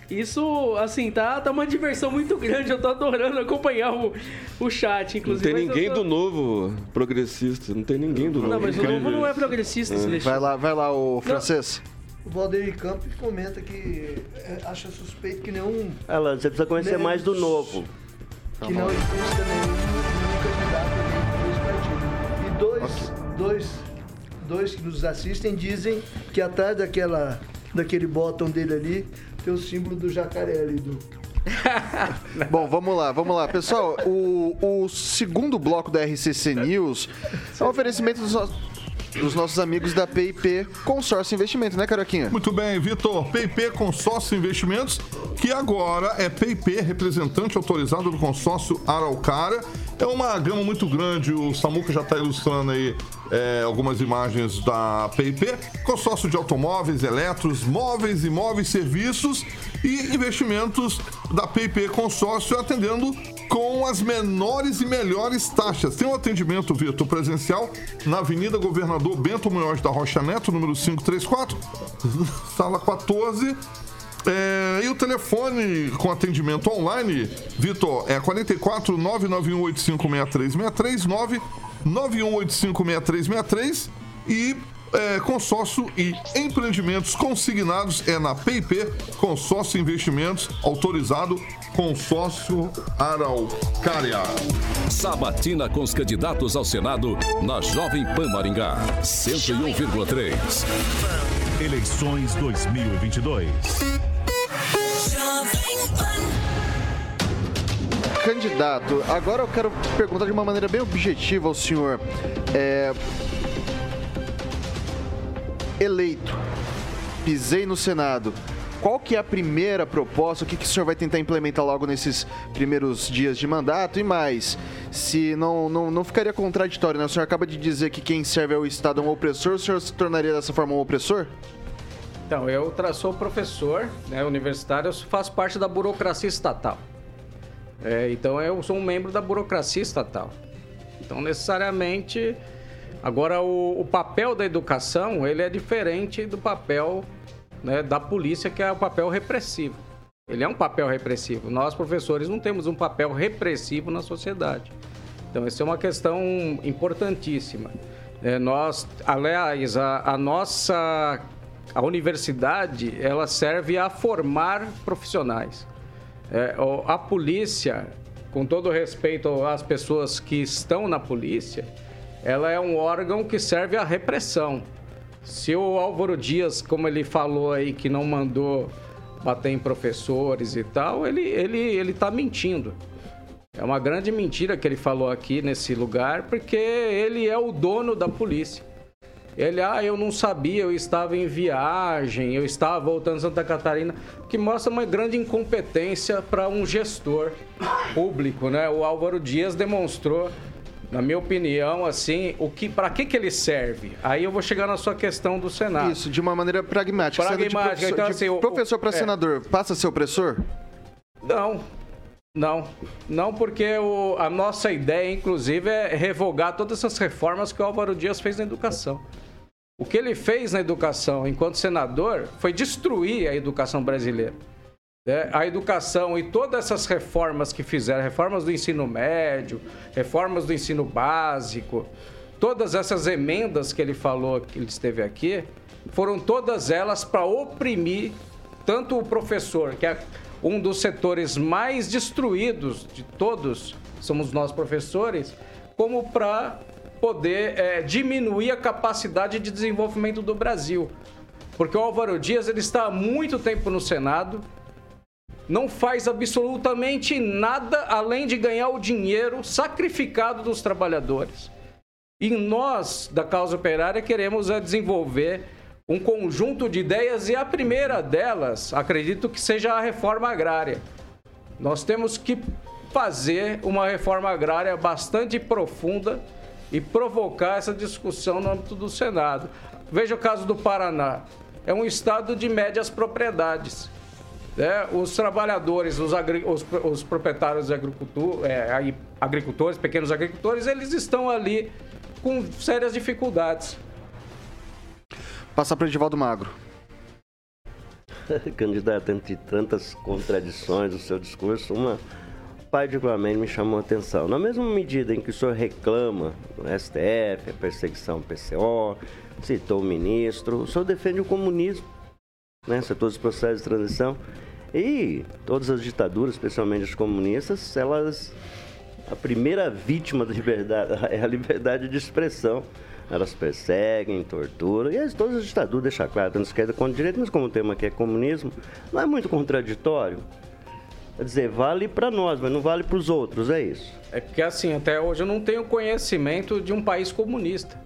Isso, assim, tá, tá uma diversão muito grande. Eu tô adorando acompanhar o, o chat, Não inclusive. tem mas eu ninguém tô- do novo progressista. Não tem ninguém do novo. Não, mas o Incrível novo não é progressista, É. Vai lá, vai lá, o francês. O Valdeir Campos comenta que é, acha suspeito que nenhum. Alan, você precisa conhecer mais do novo. que não exista nenhum, nenhum candidato dois, dois, que nos assistem dizem que atrás daquela, daquele botão dele ali tem o símbolo do jacaré ali. Do... Bom, vamos lá, vamos lá. Pessoal, o, o segundo bloco da RCC News é um oferecimento dos, no- dos nossos amigos da PIP Consórcio Investimento, né, Caroquinha? Muito bem, Vitor. PIP Consórcio Investimentos, que agora é PIP, representante autorizado do consórcio Araucária. É uma gama muito grande, o Samuca já está ilustrando aí é, algumas imagens da PIP. Consórcio de automóveis, eletros, móveis, imóveis, serviços e investimentos da PIP Consórcio atendendo com as menores e melhores taxas. Tem um atendimento, Vitor, presencial na Avenida Governador Bento Munhoz da Rocha Neto, número 534, sala 14. É, e o telefone com atendimento online, Vitor, é 44 991856363 991856363 e é, consórcio e empreendimentos consignados é na PIP Consórcio Investimentos autorizado Consórcio Araucária. Sabatina com os candidatos ao Senado na Jovem Pan Maringá. 101,3. Eleições 2022. Candidato, agora eu quero perguntar de uma maneira bem objetiva ao senhor. É, Eleito, pisei no Senado. Qual que é a primeira proposta? O que, que o senhor vai tentar implementar logo nesses primeiros dias de mandato? E mais, se não, não, não ficaria contraditório, né? O senhor acaba de dizer que quem serve ao Estado é um opressor, o senhor se tornaria dessa forma um opressor? Então, eu sou professor né, universitário, eu faço parte da burocracia estatal. É, então, eu sou um membro da burocracia estatal. Então, necessariamente, agora o, o papel da educação, ele é diferente do papel né, da polícia, que é o papel repressivo. Ele é um papel repressivo. Nós, professores, não temos um papel repressivo na sociedade. Então, essa é uma questão importantíssima. É, nós, aliás, a, a nossa a universidade ela serve a formar profissionais. É, a polícia, com todo respeito às pessoas que estão na polícia, ela é um órgão que serve à repressão. Se o Álvaro Dias, como ele falou aí, que não mandou bater em professores e tal, ele ele ele está mentindo. É uma grande mentira que ele falou aqui nesse lugar, porque ele é o dono da polícia. Ele, ah, eu não sabia, eu estava em viagem, eu estava voltando de Santa Catarina, que mostra uma grande incompetência para um gestor público, né? O Álvaro Dias demonstrou, na minha opinião, assim, o que, para que que ele serve? Aí eu vou chegar na sua questão do Senado. Isso, de uma maneira pragmática. Sendo de Pragmática, professor, então, de assim, o- professor para é. senador, passa a ser opressor? Não, não. Não, porque o- a nossa ideia, inclusive, é revogar todas essas reformas que o Álvaro Dias fez na educação. O que ele fez na educação enquanto senador foi destruir a educação brasileira. Né? A educação e todas essas reformas que fizeram, reformas do ensino médio, reformas do ensino básico, todas essas emendas que ele falou, que ele esteve aqui, foram todas elas para oprimir tanto o professor, que é um dos setores mais destruídos de todos, somos nós professores, como para poder eh, diminuir a capacidade de desenvolvimento do Brasil. Porque o Álvaro Dias ele está há muito tempo no Senado, não faz absolutamente nada além de ganhar o dinheiro sacrificado dos trabalhadores. E nós, da causa operária, queremos é desenvolver um conjunto de ideias e a primeira delas, acredito que seja a reforma agrária. Nós temos que fazer uma reforma agrária bastante profunda e provocar essa discussão no âmbito do Senado. Veja o caso do Paraná. É um estado de médias propriedades. Né? Os trabalhadores, os, agri- os- os proprietários de agricultura, é, agricultores, pequenos agricultores, eles estão ali com sérias dificuldades. Passar para Edivaldo Magro. Candidato, entre tantas contradições do seu discurso, uma particularmente me chamou a atenção. Na mesma medida em que o senhor reclama do STF, a perseguição ao PCO, citou o ministro, o senhor defende o comunismo, né? todos os processos de transição. E todas as ditaduras, especialmente as comunistas, elas. A primeira vítima da liberdade é a liberdade de expressão. Elas perseguem, torturam, e as- todas as ditaduras deixam claro, tanto esquerda quanto direita, mas como o tema aqui é comunismo, não é muito contraditório. Quer dizer, vale para nós, mas não vale para os outros, é isso. É porque assim, até hoje eu não tenho conhecimento de um país comunista.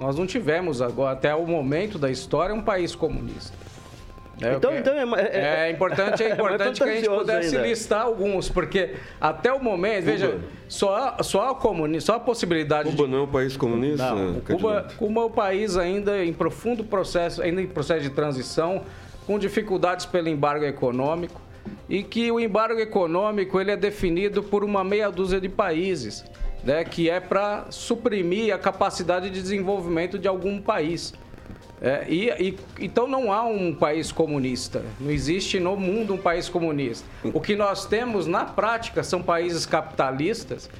Nós não tivemos agora, até o momento da história, um país comunista. É, Então- então é ma- é- é importante, é é importante que a gente pudesse ainda. listar alguns, porque até o momento, veja, só, só a comuni só a possibilidade Cuba não é um país comunista? não? Cuba, Cuba é um país ainda em profundo processo, ainda em processo de transição, com dificuldades pelo embargo econômico, e que o embargo econômico ele é definido por uma meia dúzia de países, né, que é para suprimir a capacidade de desenvolvimento de algum país. É, e, e- então não há um país comunista. Não existe no mundo um país comunista. O que nós temos na prática são países capitalistas.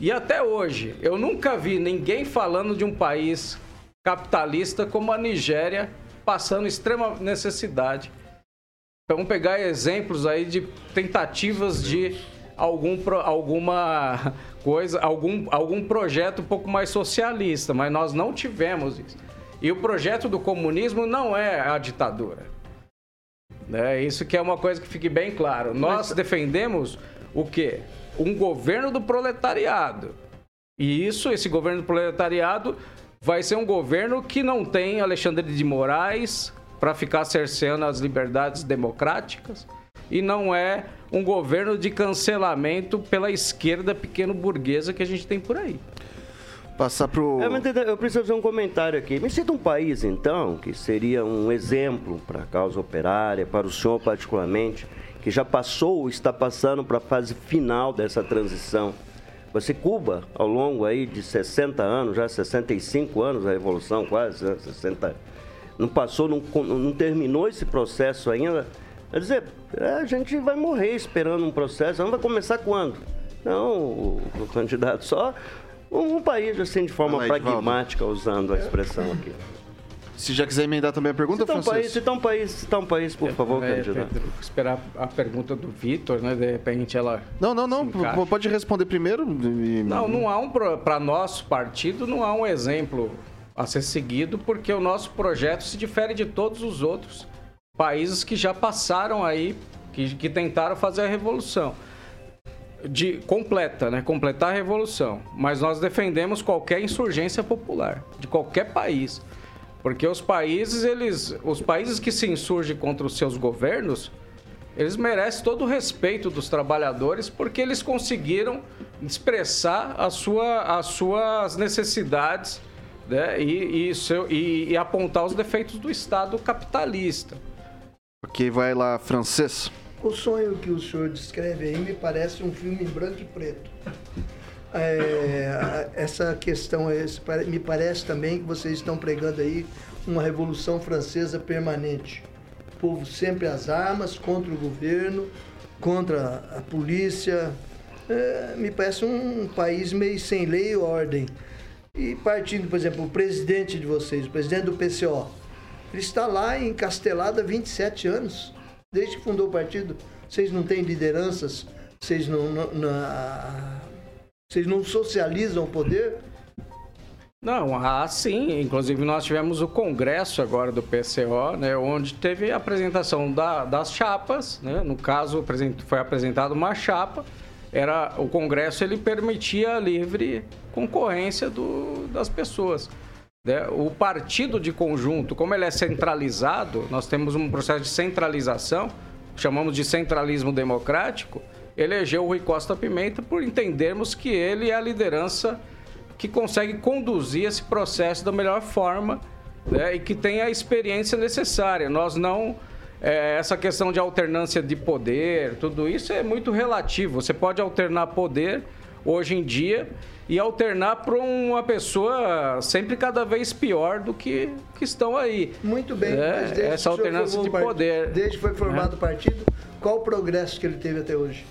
E até hoje, eu nunca vi ninguém falando de um país capitalista como a Nigéria passando extrema necessidade. Vamos pegar exemplos aí de tentativas de algum, alguma coisa, algum, algum projeto um pouco mais socialista, mas nós não tivemos isso. E o projeto do comunismo não é a ditadura. É isso que é uma coisa que fique bem claro. Nós defendemos o quê? Um governo do proletariado. E isso, esse governo do proletariado, vai ser um governo que não tem Alexandre de Moraes para ficar cerceando as liberdades democráticas e não é um governo de cancelamento pela esquerda pequeno burguesa que a gente tem por aí. Passar pro. É, mas eu preciso fazer um comentário aqui. Me cita um país, então, que seria um exemplo para a causa operária, para o senhor particularmente, que já passou ou está passando para a fase final dessa transição. Você, Cuba, ao longo aí de 60 anos, já 65 anos, a Revolução quase, né, 60, não passou, não, não terminou esse processo ainda. Quer dizer, é, a gente vai morrer esperando um processo, não vai começar quando? Não, o candidato só um, um país assim de forma pragmática, usando a expressão aqui. Se já quiser emendar também a pergunta, cita um país, cita um país, cita um país, por favor, é, candidato. Pedro, esperar a pergunta do Vitor, né? De repente ela. Não, não, não. Pode responder primeiro. E... Não, não há um. Para nosso partido, não há um exemplo a ser seguido, porque o nosso projeto se difere de todos os outros países que já passaram aí, que, que tentaram fazer a revolução de completa, né? Completar a revolução. Mas nós defendemos qualquer insurgência popular de qualquer país, porque os países eles, os países que se insurgem contra os seus governos, eles merecem todo o respeito dos trabalhadores porque eles conseguiram expressar a sua, as suas necessidades né? e, e, seu, e, e apontar os defeitos do Estado capitalista. Ok, vai lá, francês. O sonho que o senhor descreve aí me parece um filme em branco e preto. É, essa questão me parece também que vocês estão pregando aí uma revolução francesa permanente. O povo sempre às armas, contra o governo, contra a polícia. É, me parece um país meio sem lei e ordem. E partindo, por exemplo, o presidente de vocês, o presidente do PCO, ele está lá encastelado há 27 anos desde que fundou o partido, vocês não têm lideranças, vocês não, não, não, vocês não socializam o poder? Não, ah, sim. Inclusive, nós tivemos o congresso agora do PCO, né, onde teve a apresentação da, das chapas. Né, no caso, foi apresentada uma chapa. Era, o congresso ele permitia a livre concorrência do, das pessoas. Né? O partido de conjunto, como ele é centralizado, nós temos um processo de centralização, chamamos de centralismo democrático, elegeu o Rui Costa Pimenta por entendermos que ele é a liderança que consegue conduzir esse processo da melhor forma né? e que tem a experiência necessária. Nós não. É, essa questão de alternância de poder, tudo isso é muito relativo. Você pode alternar poder hoje em dia e alternar para uma pessoa sempre cada vez pior do que, que estão aí. Muito bem. É, essa alternância de poder. Desde que foi formado né? o partido, qual o progresso que ele teve até hoje?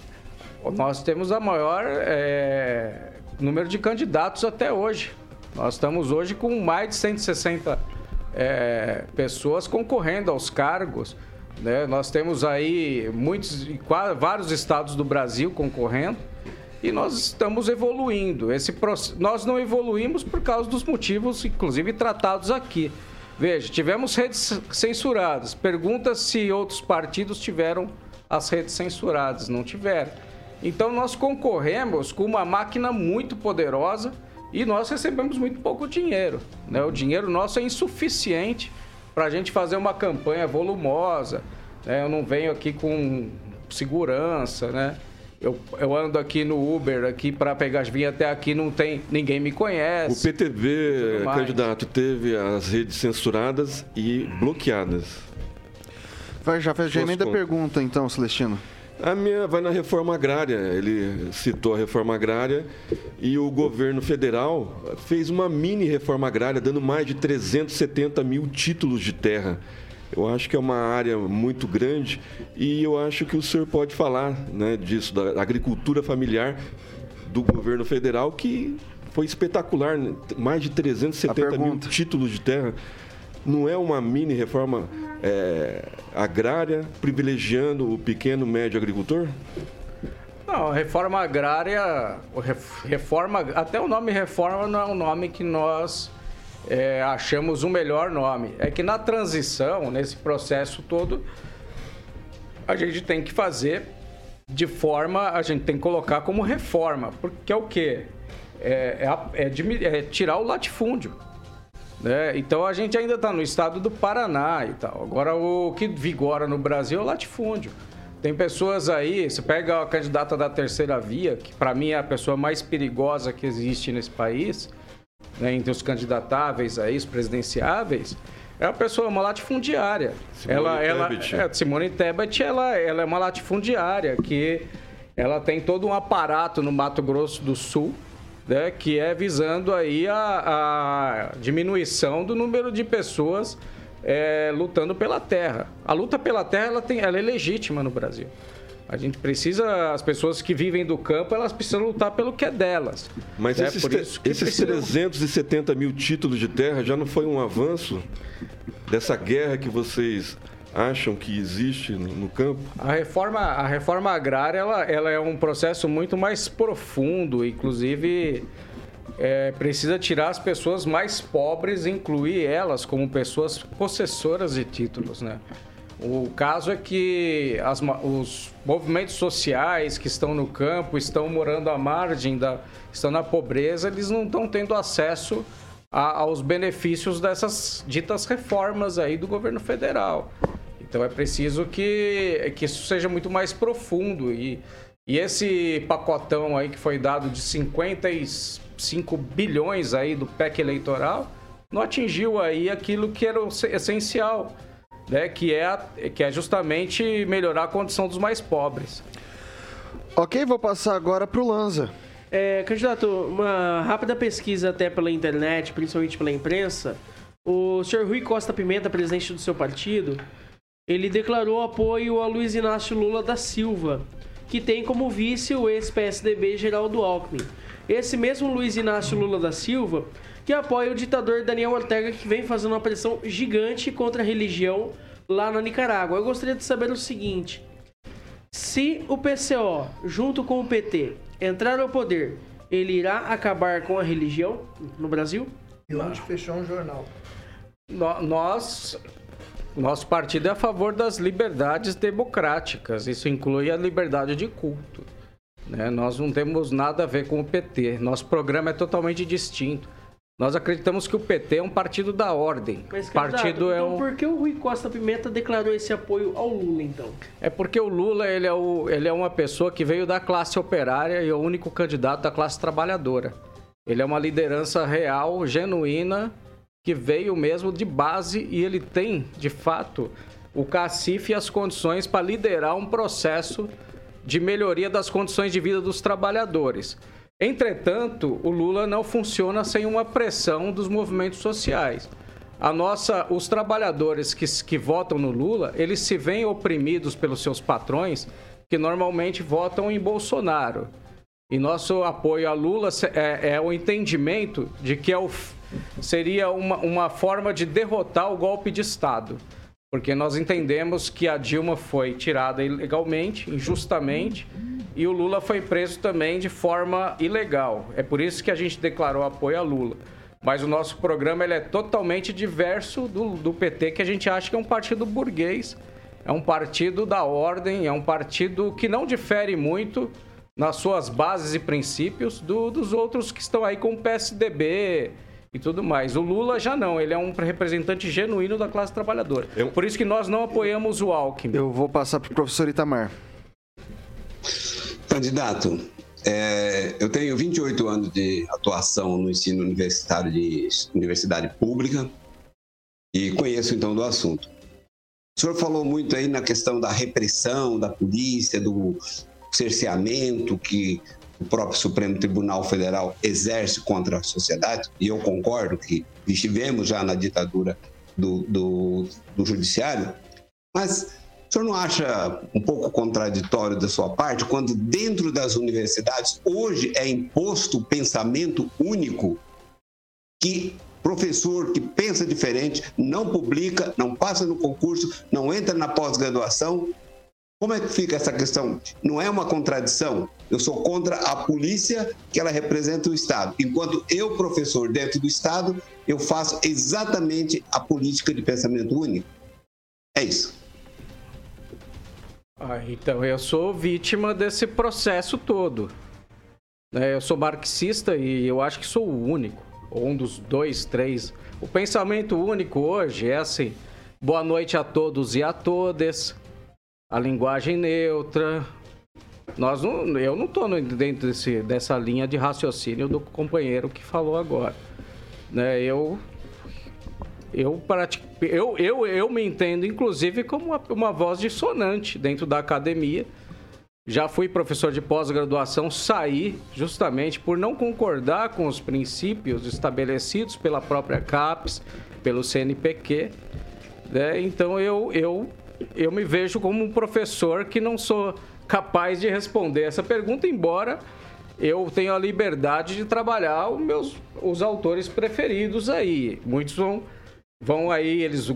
Nós temos a maior é, número de candidatos até hoje. Nós estamos hoje com mais de 160 é, pessoas concorrendo aos cargos. Né? Nós temos aí muitos, vários estados do Brasil concorrendo e nós estamos evoluindo. Esse Nós não evoluímos por causa dos motivos, inclusive, tratados aqui. Veja, tivemos redes censuradas. Pergunta se outros partidos tiveram as redes censuradas. Não tiveram. Então, nós concorremos com uma máquina muito poderosa e nós recebemos muito pouco dinheiro. Né? O dinheiro nosso é insuficiente para a gente fazer uma campanha volumosa. Né? Eu não venho aqui com segurança, né? Eu, eu ando aqui no Uber aqui para pegar as vinhas até aqui, não tem ninguém me conhece. O PTV, candidato, teve as redes censuradas e bloqueadas. Vai, já fez emenda pergunta então, Celestino. A minha vai na reforma agrária. Ele citou a reforma agrária e o governo federal fez uma mini reforma agrária, dando mais de 370 mil títulos de terra. Eu acho que é uma área muito grande e eu acho que o senhor pode falar né, disso, da agricultura familiar do governo federal, que foi espetacular, né? mais de 370 mil títulos de terra. Não é uma mini reforma é, agrária privilegiando o pequeno médio agricultor? Não, reforma agrária, reforma, até o nome reforma não é um nome que nós é, achamos o melhor nome. É que na transição, nesse processo todo, a gente tem que fazer de forma, a gente tem que colocar como reforma, porque é o quê? É, é, é, é tirar o latifúndio. Né? Então a gente ainda está no estado do Paraná e tal. Agora o que vigora no Brasil é o latifúndio. Tem pessoas aí, você pega a candidata da terceira via, que para mim é a pessoa mais perigosa que existe nesse país, né, entre os candidatáveis aí, os presidenciáveis, é uma pessoa, uma latifundiária. Simone ela, ela, Tebet. é, Simone Tebet, ela, ela é uma latifundiária que ela tem todo um aparato no Mato Grosso do Sul, né, que é visando aí a, a diminuição do número de pessoas é, lutando pela terra. A luta pela terra ela, tem, ela é legítima no Brasil. A gente precisa, as pessoas que vivem do campo, elas precisam lutar pelo que é delas. Mas É esses, por isso que esses precisam- 370 mil títulos de terra já não foi um avanço dessa guerra que vocês acham que existe no, no campo? A reforma, a reforma agrária ela, ela é um processo muito mais profundo, inclusive é, precisa tirar as pessoas mais pobres e incluir elas como pessoas possessoras de títulos, né? O caso é que as os movimentos sociais que estão no campo, estão morando à margem, da, estão na pobreza, eles não estão tendo acesso a- aos benefícios dessas ditas reformas aí do governo federal. Então é preciso que, que isso seja muito mais profundo. E, e esse pacotão aí que foi dado de 55 bilhões aí do PEC eleitoral não atingiu aí aquilo que era essencial, né? que, é, a- que é justamente melhorar a condição dos mais pobres. Ok, vou passar agora pro Lanza. É, candidato, uma rápida pesquisa até pela internet, principalmente pela imprensa. O senhor Rui Costa Pimenta, presidente do seu partido, ele declarou apoio a Luiz Inácio Lula da Silva, que tem como vice o ex-PSDB Geraldo Alckmin. Esse mesmo Luiz Inácio Lula da Silva que apoia o ditador Daniel Ortega, que vem fazendo uma pressão gigante contra a religião lá na Nicarágua. Eu gostaria de saber o seguinte: se o PCO, junto com o PT, entrar ao poder, ele irá acabar com a religião no Brasil? E onde fechou um jornal. No- Nós, nosso partido é a favor das liberdades democráticas. Isso inclui a liberdade de culto. né? Nós não temos nada a ver com o PT. Nosso programa é totalmente distinto. Nós acreditamos que o PT é um partido da ordem. Mas, partido é então um. por que o Rui Costa Pimenta declarou esse apoio ao Lula, então? É porque o Lula ele é, o- ele é uma pessoa que veio da classe operária e é o único candidato da classe trabalhadora. Ele é uma liderança real, genuína, que veio mesmo de base e ele tem, de fato, o cacife e as condições para liderar um processo de melhoria das condições de vida dos trabalhadores. Entretanto, o Lula não funciona sem uma pressão dos movimentos sociais. A nossa, os trabalhadores que, que votam no Lula, eles se veem oprimidos pelos seus patrões, que normalmente votam em Bolsonaro. E nosso apoio a Lula é, é o entendimento de que é o seria uma, uma forma de derrotar o golpe de Estado. Porque nós entendemos que a Dilma foi tirada ilegalmente, injustamente, e o Lula foi preso também de forma ilegal. É por isso que a gente declarou apoio a Lula. Mas o nosso programa ele é totalmente diverso do, do PT, que a gente acha que é um partido burguês, é um partido da ordem, é um partido que não difere muito nas suas bases e princípios do- dos outros que estão aí com o PSDB e tudo mais. O Lula já não, ele é um representante genuíno da classe trabalhadora. Por isso que nós não apoiamos o Alckmin. Eu vou passar para o professor Itamar. Candidato, é, eu tenho 28 anos de atuação no ensino universitário de universidade pública e conheço então do assunto. O senhor falou muito aí na questão da repressão da polícia, do cerceamento que o próprio Supremo Tribunal Federal exerce contra a sociedade, e eu concordo que estivemos já na ditadura do, do, do judiciário, mas o senhor não acha um pouco contraditório da sua parte quando dentro das universidades hoje é imposto o pensamento único que professor que pensa diferente não publica, não passa no concurso, não entra na pós-graduação? Como é que fica essa questão? Não é uma contradição? Eu sou contra a polícia que ela representa o Estado. Enquanto eu, professor, dentro do Estado, eu faço exatamente a política de pensamento único. É isso. Ah, então eu sou vítima desse processo todo. né? Eu sou marxista e eu acho que sou o único. ou um dos dois, três. O pensamento único hoje é assim: boa noite a todos e a todas, a linguagem neutra. Nós não, eu não estou dentro desse, dessa linha de raciocínio do companheiro que falou agora. Né, eu eu, eu, eu, eu me entendo, inclusive, como uma, uma voz dissonante dentro da academia. Já fui professor de pós-graduação, saí justamente por não concordar com os princípios estabelecidos pela própria CAPES, pelo CNPq. Né? Então eu, eu, eu me vejo como um professor que não sou capaz de responder essa pergunta, embora eu tenha a liberdade de trabalhar os meus os autores preferidos aí. Muitos vão vão aí, eles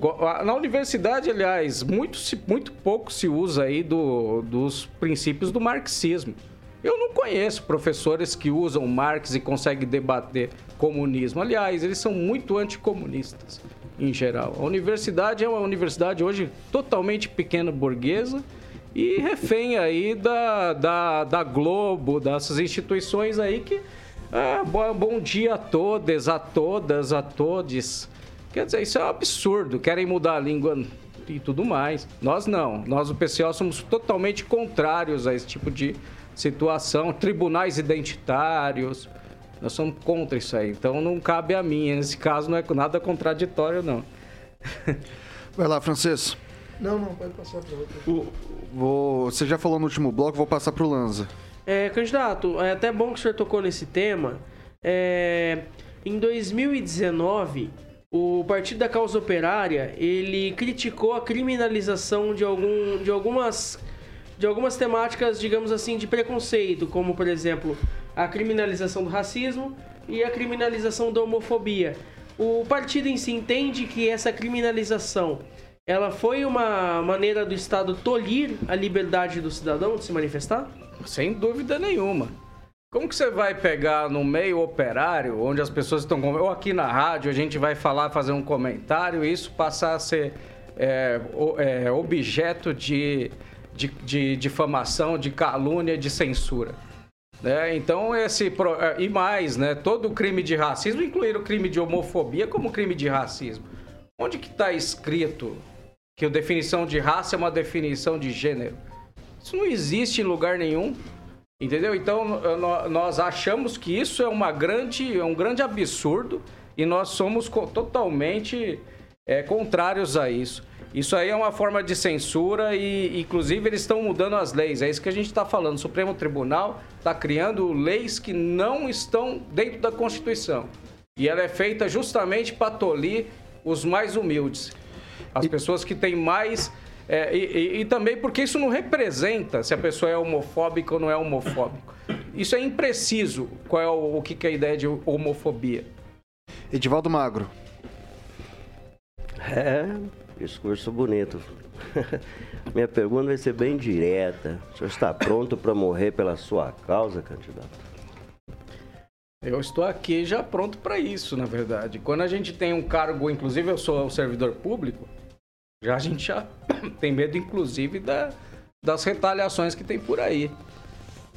na universidade, aliás, muito, muito pouco se usa aí do, dos princípios do marxismo. Eu não conheço professores que usam Marx e conseguem debater comunismo. Aliás, eles são muito anticomunistas, em geral. A universidade é uma universidade hoje totalmente pequena burguesa e refém aí da, da, da Globo, dessas instituições aí que... Ah, bom, bom dia a todas, a todas, a todos. Quer dizer, isso é um absurdo. Querem mudar a língua e tudo mais. Nós não. Nós, o PCO, somos totalmente contrários a esse tipo de situação. Tribunais identitários. Nós somos contra isso aí. Então não cabe a mim. Nesse caso não é nada contraditório, não. Vai lá, Francês. Não, não, pode passar para outro. Vou, você já falou no último bloco, vou passar para o Lanza. É, candidato, é até bom que o senhor tocou nesse tema. É, em 2019, o Partido da Causa Operária, ele criticou a criminalização de, algum, de, algumas, de algumas temáticas, digamos assim, de preconceito, como, por exemplo, a criminalização do racismo e a criminalização da homofobia. O partido em si entende que essa criminalização ela foi uma maneira do Estado tolir a liberdade do cidadão de se manifestar? Sem dúvida nenhuma. Como que você vai pegar no meio operário, onde as pessoas estão... Ou aqui na rádio, a gente vai falar, fazer um comentário e isso passar a ser é, é, objeto de, de, de difamação, de calúnia, de censura. Né? Então, esse... É, e mais, né? Todo crime de racismo, incluir o crime de homofobia como crime de racismo. Onde que está escrito que a definição de raça é uma definição de gênero? Isso não existe em lugar nenhum. Entendeu? Então nós achamos que isso é uma grande, é um grande absurdo e nós somos totalmente é, contrários a isso. Isso aí é uma forma de censura e, inclusive, eles estão mudando as leis. É isso que a gente está falando. O Supremo Tribunal está criando leis que não estão dentro da Constituição. E ela é feita justamente para tolir os mais humildes. As pessoas que têm mais é, e, e, e, também porque isso não representa se a pessoa é homofóbica ou não é homofóbico. Isso é impreciso qual é o, o que, que é a ideia de homofobia. Edivaldo Magro. É, discurso bonito. Minha pergunta vai ser bem direta. O senhor está pronto para morrer pela sua causa, candidato? Eu estou aqui já pronto para isso, na verdade. Quando a gente tem um cargo, inclusive eu sou servidor público, já a gente já tem medo, inclusive, da, das retaliações que tem por aí.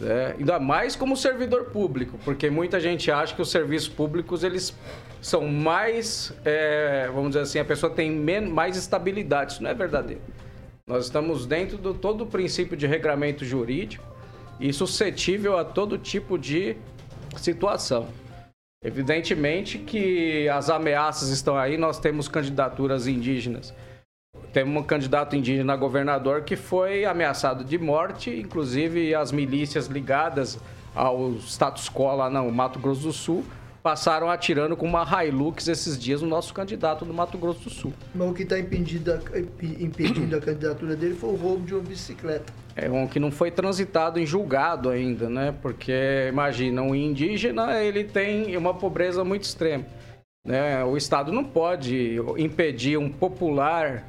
É, ainda mais como servidor público, porque muita gente acha que os serviços públicos eles são mais, é, vamos dizer assim, a pessoa tem mais estabilidade. Isso não é verdadeiro. Nós estamos dentro do todo o princípio de regramento jurídico e suscetível a todo tipo de situação. Evidentemente que as ameaças estão aí, nós temos candidaturas indígenas temos um candidato indígena a governador que foi ameaçado de morte, inclusive as milícias ligadas ao status quo lá no Mato Grosso do Sul passaram atirando com uma Hilux esses dias o nosso candidato do Mato Grosso do Sul. Mas o que está impedindo, impedindo a candidatura dele foi o roubo de uma bicicleta. É um que não foi transitado em julgado ainda, né? Porque, imagina, um indígena, ele tem uma pobreza muito extrema. Né? O Estado não pode impedir um popular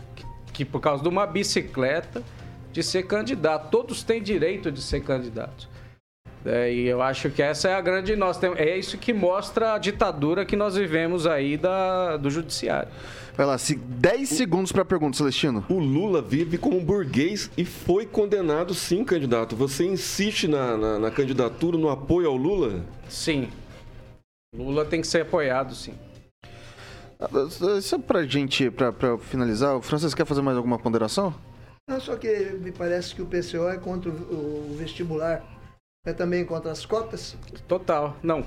que por causa de uma bicicleta de ser candidato. Todos têm direito de ser candidatos. É, e eu acho que essa é a grande nós é isso que mostra a ditadura que nós vivemos aí da, do judiciário. Vai lá, 10 segundos para a pergunta, Celestino. O Lula vive como burguês e foi condenado, sim, candidato. Você insiste na, na, na candidatura, no apoio ao Lula? Sim. Lula tem que ser apoiado, sim. Só pra gente, pra, pra finalizar, o Francisco quer fazer mais alguma ponderação? Não, só que me parece que o PCO é contra o o vestibular. É também contra as cotas? Total. Não.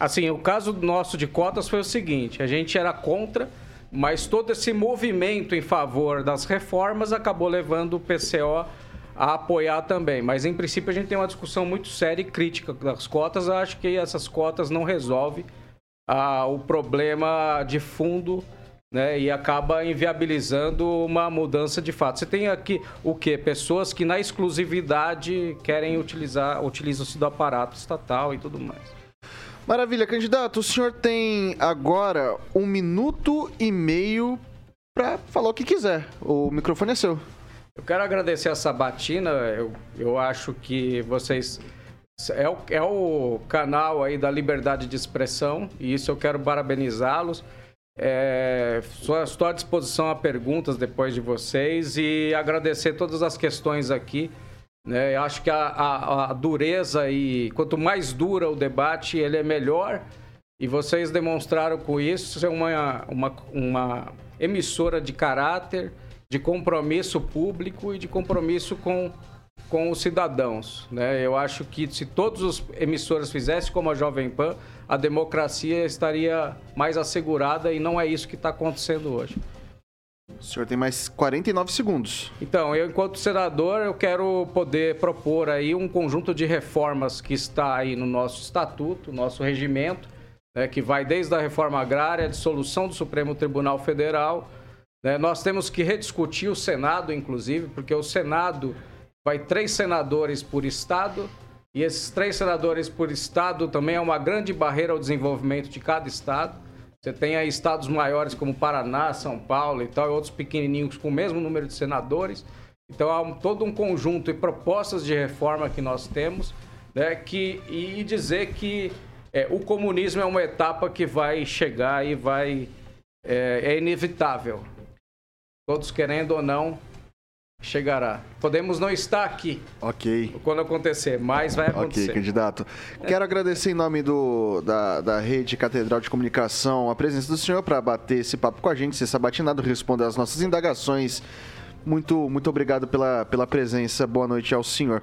Assim, o caso nosso de cotas foi o seguinte: a gente era contra, mas todo esse movimento em favor das reformas acabou levando o PCO a apoiar também. Mas, em princípio, a gente tem uma discussão muito séria e crítica das cotas. Eu acho que essas cotas não resolvem ah, o problema de fundo né, e acaba inviabilizando uma mudança de fato. Você tem aqui o quê? Pessoas que na exclusividade querem utilizar, utilizam-se do aparato estatal e tudo mais. Maravilha, candidato. O senhor tem agora um minuto e meio para falar o que quiser. O microfone é seu. Eu quero agradecer a Sabatina. Eu, eu acho que vocês. É o, é o canal aí da liberdade de expressão e isso eu quero parabenizá-los. É, estou à disposição a perguntas depois de vocês e agradecer todas as questões aqui. Né? Acho que a, a, a dureza e quanto mais dura o debate, ele é melhor. E vocês demonstraram com isso ser uma, uma, uma emissora de caráter, de compromisso público e de compromisso com, com os cidadãos. Né? Eu acho que se todos os emissoras fizessem como a Jovem Pan, a democracia estaria mais assegurada e não é isso que está acontecendo hoje. O senhor tem mais 49 segundos. Então, eu, enquanto senador, eu quero poder propor aí um conjunto de reformas que está aí no nosso estatuto, nosso regimento, né, que vai desde a reforma agrária, a dissolução do Supremo Tribunal Federal. né. nós temos que rediscutir o Senado, inclusive, porque o Senado vai três senadores por estado, e esses três senadores por estado também é uma grande barreira ao desenvolvimento de cada estado. Você tem aí estados maiores como Paraná, São Paulo e tal, e outros pequenininhos com o mesmo número de senadores. Então há um- todo um conjunto de propostas de reforma que nós temos, né, que, e dizer que é, o comunismo é uma etapa que vai chegar e vai. É, é inevitável. Todos querendo ou não, chegará. Podemos não estar aqui Ok. quando acontecer, mas vai acontecer. Ok, candidato. Quero agradecer em nome do, da, da Rede Catedral de Comunicação a presença do senhor para bater esse papo com a gente, ser sabatinado, responder às nossas indagações. Muito, muito obrigado pela, pela presença. Boa noite ao senhor.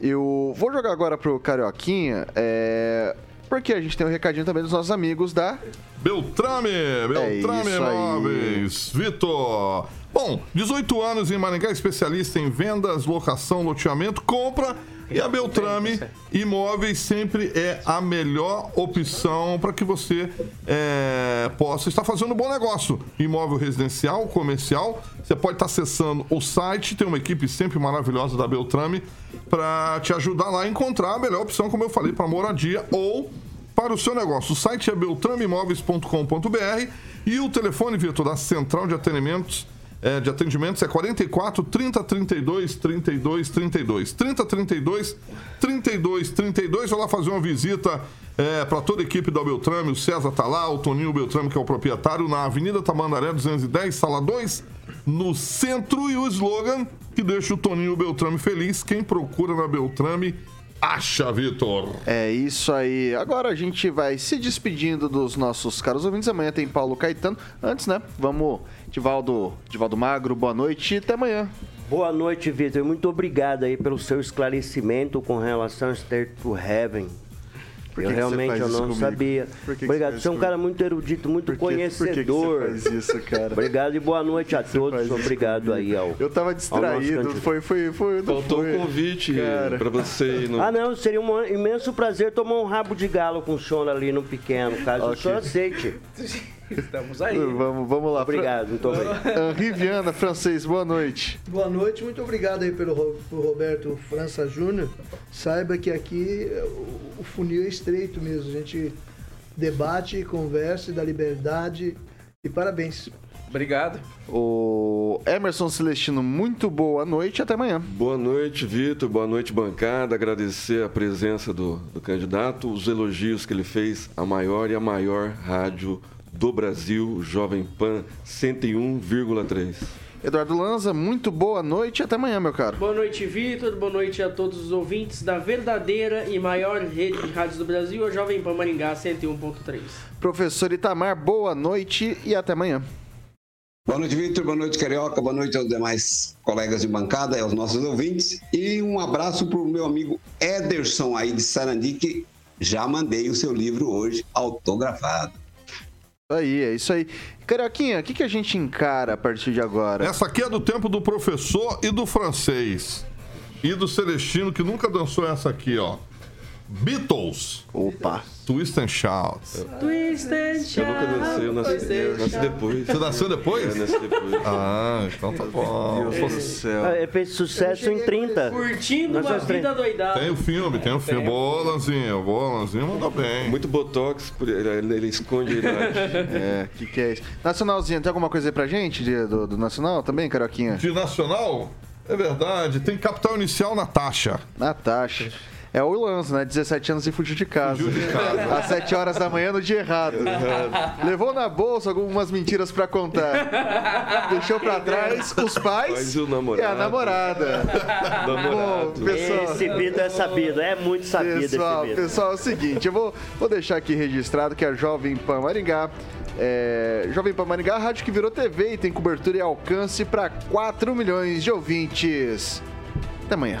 Eu vou jogar agora pro Carioquinha, é, porque a gente tem um recadinho também dos nossos amigos da Beltrame, Beltrame É aí. Imóveis, Vitor. Bom, 18 anos em Maringá, especialista em vendas, locação, loteamento, compra. E a Beltrame Imóveis sempre é a melhor opção para que você é, possa estar fazendo um bom negócio. Imóvel residencial, comercial. Você pode estar acessando o site, tem uma equipe sempre maravilhosa da Beltrame para te ajudar lá a encontrar a melhor opção, como eu falei, para moradia ou para o seu negócio. O site é beltrameimóveis.com.br e o telefone, Vitor, da Central de Atendimentos, é, de atendimentos é 44 30 32 32 32. 30 32 32 32. Vai lá fazer uma visita é, para toda a equipe da Beltrame. O César tá lá, o Toninho Beltrame, que é o proprietário, na Avenida Tamandaré 210, sala 2, no centro. E o slogan que deixa o Toninho Beltrame feliz. Quem procura na Beltrame, acha, Vitor. É isso aí. Agora a gente vai se despedindo dos nossos caros ouvintes. Amanhã tem Paulo Caetano. Antes, né? Vamos, Divaldo, Divaldo Magro, boa noite e até amanhã. Boa noite, Vitor. Muito obrigado aí pelo seu esclarecimento com relação ao State to Heaven. Por eu que que você realmente faz eu não comigo? sabia. Por que que Obrigado. você Você é um faz cara comigo? muito erudito, muito Por que- por que que você conhecedor. faz isso, cara? Obrigado e boa noite a todos. Obrigado aí ao. Eu tava ao nosso distraído, foi, foi, foi. Faltou foi. um convite Cara. para você ir no. Ah, não, seria um imenso prazer tomar um rabo de galo com o senhor ali no pequeno, caso o Ok. senhor aceite. Estamos aí. Vamos, vamos lá. Obrigado, muito obrigado. Henri Viana, francês, boa noite. Boa noite, muito obrigado aí pelo pro Roberto França Júnior. Saiba que aqui o- o funil é estreito mesmo. A gente debate, conversa, dá liberdade e parabéns. Obrigado. O Emerson Celestino, muito boa noite até amanhã. Boa noite, Vitor. Boa noite, bancada. Agradecer a presença do, do candidato, os elogios que ele fez à maior e a maior rádio do Brasil, Jovem Pan 101,3. Eduardo Lanza, muito boa noite e até amanhã, meu caro. Boa noite, Vitor. Boa noite a todos os ouvintes da verdadeira e maior rede de rádios do Brasil, a Jovem Pan Maringá 101.3. Professor Itamar, boa noite e até amanhã. Boa noite, Vitor. Boa noite, Carioca. Boa noite aos demais colegas de bancada e aos nossos ouvintes. E um abraço para o meu amigo Ederson aí de Sarandi, que já mandei o seu livro hoje autografado. Aí, é isso aí. Carioquinha, o que, que a gente encara a partir de agora? Essa aqui é do tempo do professor e do francês. E do Celestino, que nunca dançou essa aqui, ó. Beatles. Opa. Twist and Shout. Twist and Shout. Eu nunca dancei, eu nasci, eu nasci depois. Você nasceu depois? Eu nasci depois. Ah, então tá bom. Meu Deus do céu. Ah, Ele fez sucesso em 30. Curtindo uma vida doidada. Tem o filme, tem o filme. Boa, Lanzinho. Boa, Lanzinho manda bem. Muito botox, por- ele, ele esconde a idade. É, o que, que é isso? Nacionalzinho, tem alguma coisa aí pra gente de- do, do Nacional também, Carioquinha? De nacional? É verdade. Tem capital inicial Natasha. Natasha. É o Lanza, né? 17 anos e fugiu de casa. Fugiu de casa. Às 7 horas da manhã no dia errado. Levou na bolsa algumas mentiras pra contar. Deixou pra trás os pais Mas o e a namorada. Bom, Namorado. pessoal. Esse Vitor é sabido, é muito sabido Pessoal, esse pessoal, é o seguinte, eu vou, vou deixar aqui registrado que a Jovem Pan Maringá, é, Jovem Pan Maringá, a rádio que virou TV e tem cobertura e alcance para 4 milhões de ouvintes. Até amanhã.